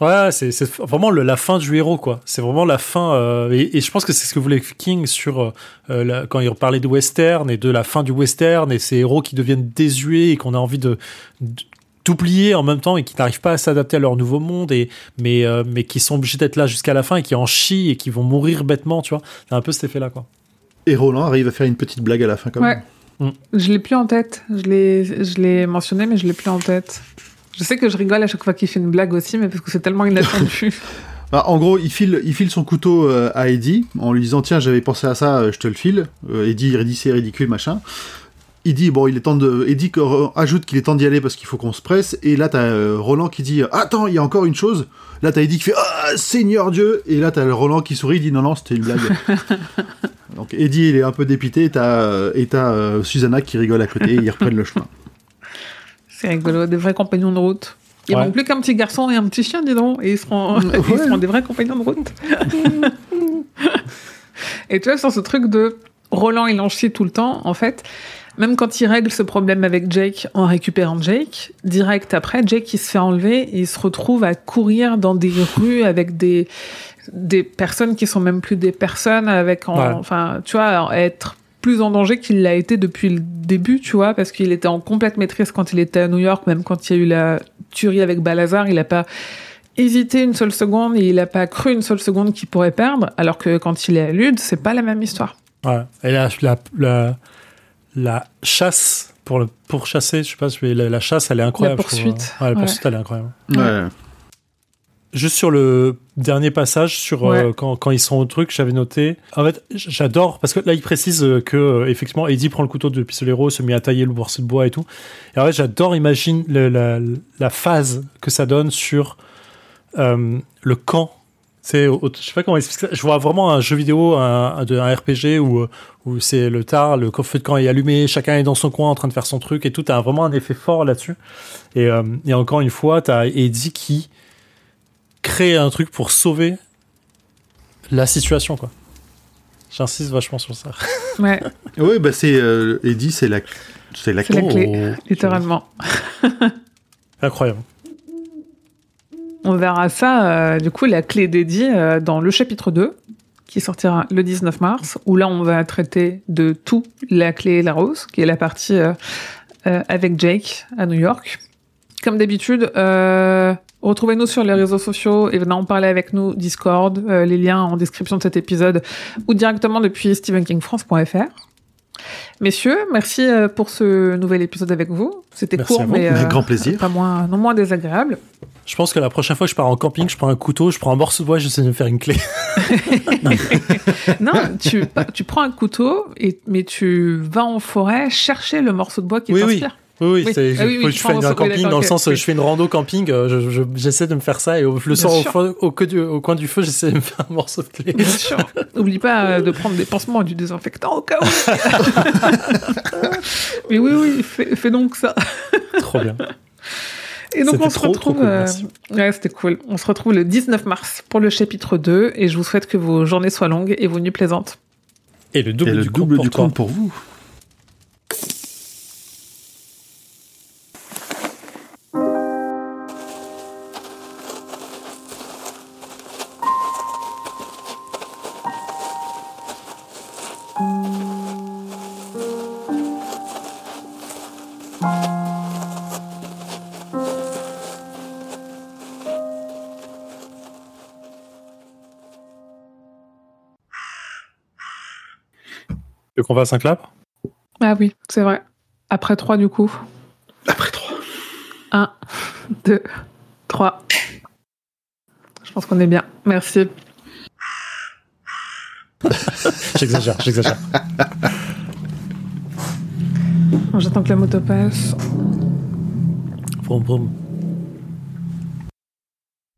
Ouais, c'est vraiment le- la fin du héros, quoi. C'est vraiment la fin. euh, et, et je pense que c'est ce que voulait King sur. euh, la- quand il parlait de western et de la fin du western et ces héros qui deviennent désuets et qu'on a envie de. de- d'oublier en même temps et qui n'arrivent pas à s'adapter à leur nouveau monde et mais euh, mais qui sont obligés d'être là jusqu'à la fin et qui en chient et qui vont mourir bêtement tu vois c'est un peu cet effet là quoi Et Roland arrive à faire une petite blague à la fin, quand Ouais. même. Je l'ai plus en tête. Je l'ai, je l'ai mentionné, mais je l'ai plus en tête. Je sais que je rigole à chaque fois qu'il fait une blague aussi, mais parce que c'est tellement inattendu. Ah, en gros, il file, il file son couteau euh, à Eddie en lui disant Tiens, j'avais pensé à ça, euh, je te le file. Euh, Eddie, il dit C'est ridicule, machin. Il dit Bon, il est temps de. Eddie ajoute qu'il est temps d'y aller parce qu'il faut qu'on se presse. Et là, t'as euh, Roland qui dit Attends, il y a encore une chose. Là, t'as Eddie qui fait Ah, Seigneur Dieu Et là, t'as Roland qui sourit, il dit Non, non, c'était une blague. Donc, Eddie, il est un peu dépité. Et t'as Susanna qui rigole à côté. et ils reprennent le chemin. C'est rigolo, des vrais compagnons de route. Ils Ouais. manquent plus qu'un petit garçon et un petit chien, dis donc, et ils seront, ils Ouais. seront des vrais compagnons de route. et tu vois, sur ce truc de Roland, il en chie tout le temps, en fait, même quand il règle ce problème avec Jake en récupérant Jake, direct après, Jake, il se fait enlever et il se retrouve à courir dans des rues avec des, des personnes qui sont même plus des personnes, avec, en- Ouais. enfin, tu vois, être plus en danger qu'il l'a été depuis le début, tu vois, parce qu'il était en complète maîtrise quand il était à New York, même quand il y a eu la tuerie avec Balazar, il n'a pas hésité une seule seconde et il n'a pas cru une seule seconde qu'il pourrait perdre, alors que quand il est à Lude, c'est pas la même histoire. Ouais. Et la, la, la, la chasse pour le pour chasser, je sais pas, la, la chasse, elle est incroyable. La trouve. poursuite. Ouais, la Ouais. poursuite, elle est incroyable. Ouais. Ouais. Juste sur le dernier passage, sur euh, quand, quand ils sont au truc, j'avais noté. En fait, j'adore parce que là, il précise euh, que euh, effectivement, Eddie prend le couteau de pistolero, se met à tailler le morceau de bois et tout. Et en fait, j'adore imaginer le- la, la phase que ça donne sur euh, le camp. C'est, je sais pas comment expliquer ça. Je vois vraiment un jeu vidéo, un, un, de- un RPG où, où c'est le tard, le feu de camp est allumé, chacun est dans son coin en train de faire son truc et tout. T'as vraiment un effet fort là-dessus. Et, et encore une fois, t'as Eddie qui créer un truc pour sauver la situation, quoi. J'insiste vachement sur ça. Ouais, Ouais, bah c'est euh, Eddie, c'est la, c'est la C'est la clé. Oh, littéralement. Incroyable. On verra ça, euh, du coup, la clé d'Eddie euh, dans le chapitre 2, qui sortira le 19 mars, où là, on va traiter de tout la clé et la rose, qui est la partie euh, euh, avec Jake à New York. Comme d'habitude, euh, retrouvez-nous sur les réseaux sociaux et venez en parler avec nous, Discord, euh, les liens en description de cet épisode, ou directement depuis stephenkingfrance.fr. Messieurs, merci euh, pour ce nouvel épisode avec vous. C'était Merci à court, vous. mais Avec grand plaisir. pas moins, non moins désagréable. Je pense que la prochaine fois que je pars en camping, je prends un couteau, je prends un morceau de bois, j'essaie de me faire une clé. Non, tu, tu prends un couteau, et, mais tu vas en forêt chercher le morceau de bois qui Oui, oui. t'inspire. Oui, oui, Oui. c'est- Ah oui, oui, je fais un un morceau- oui, camping dans le sens, oui. je fais une rando camping, euh, je- je- j'essaie de me faire ça et au- le soir au, coin du feu, j'essaie de me faire un morceau de clé. Bien sûr. N'oublie pas euh, de prendre des pansements et du désinfectant au cas où. mais oui, oui, fais, fais donc ça. Trop bien. Et donc C'était on se trop, trop retrouve. cool, euh, ouais, c'était cool. On se retrouve le 19 mars pour le chapitre 2 et je vous souhaite que vos journées soient longues et vos nuits plaisantes. Et le double Et le du double compte du compte pour vous. Veux qu'on fasse un clap Ah oui, c'est vrai. Après 3 du coup. Après trois. 1, 2, 3. Je pense qu'on est bien. Merci. J'exagère, j'exagère. J'attends que la moto passe. Vroom, vroom.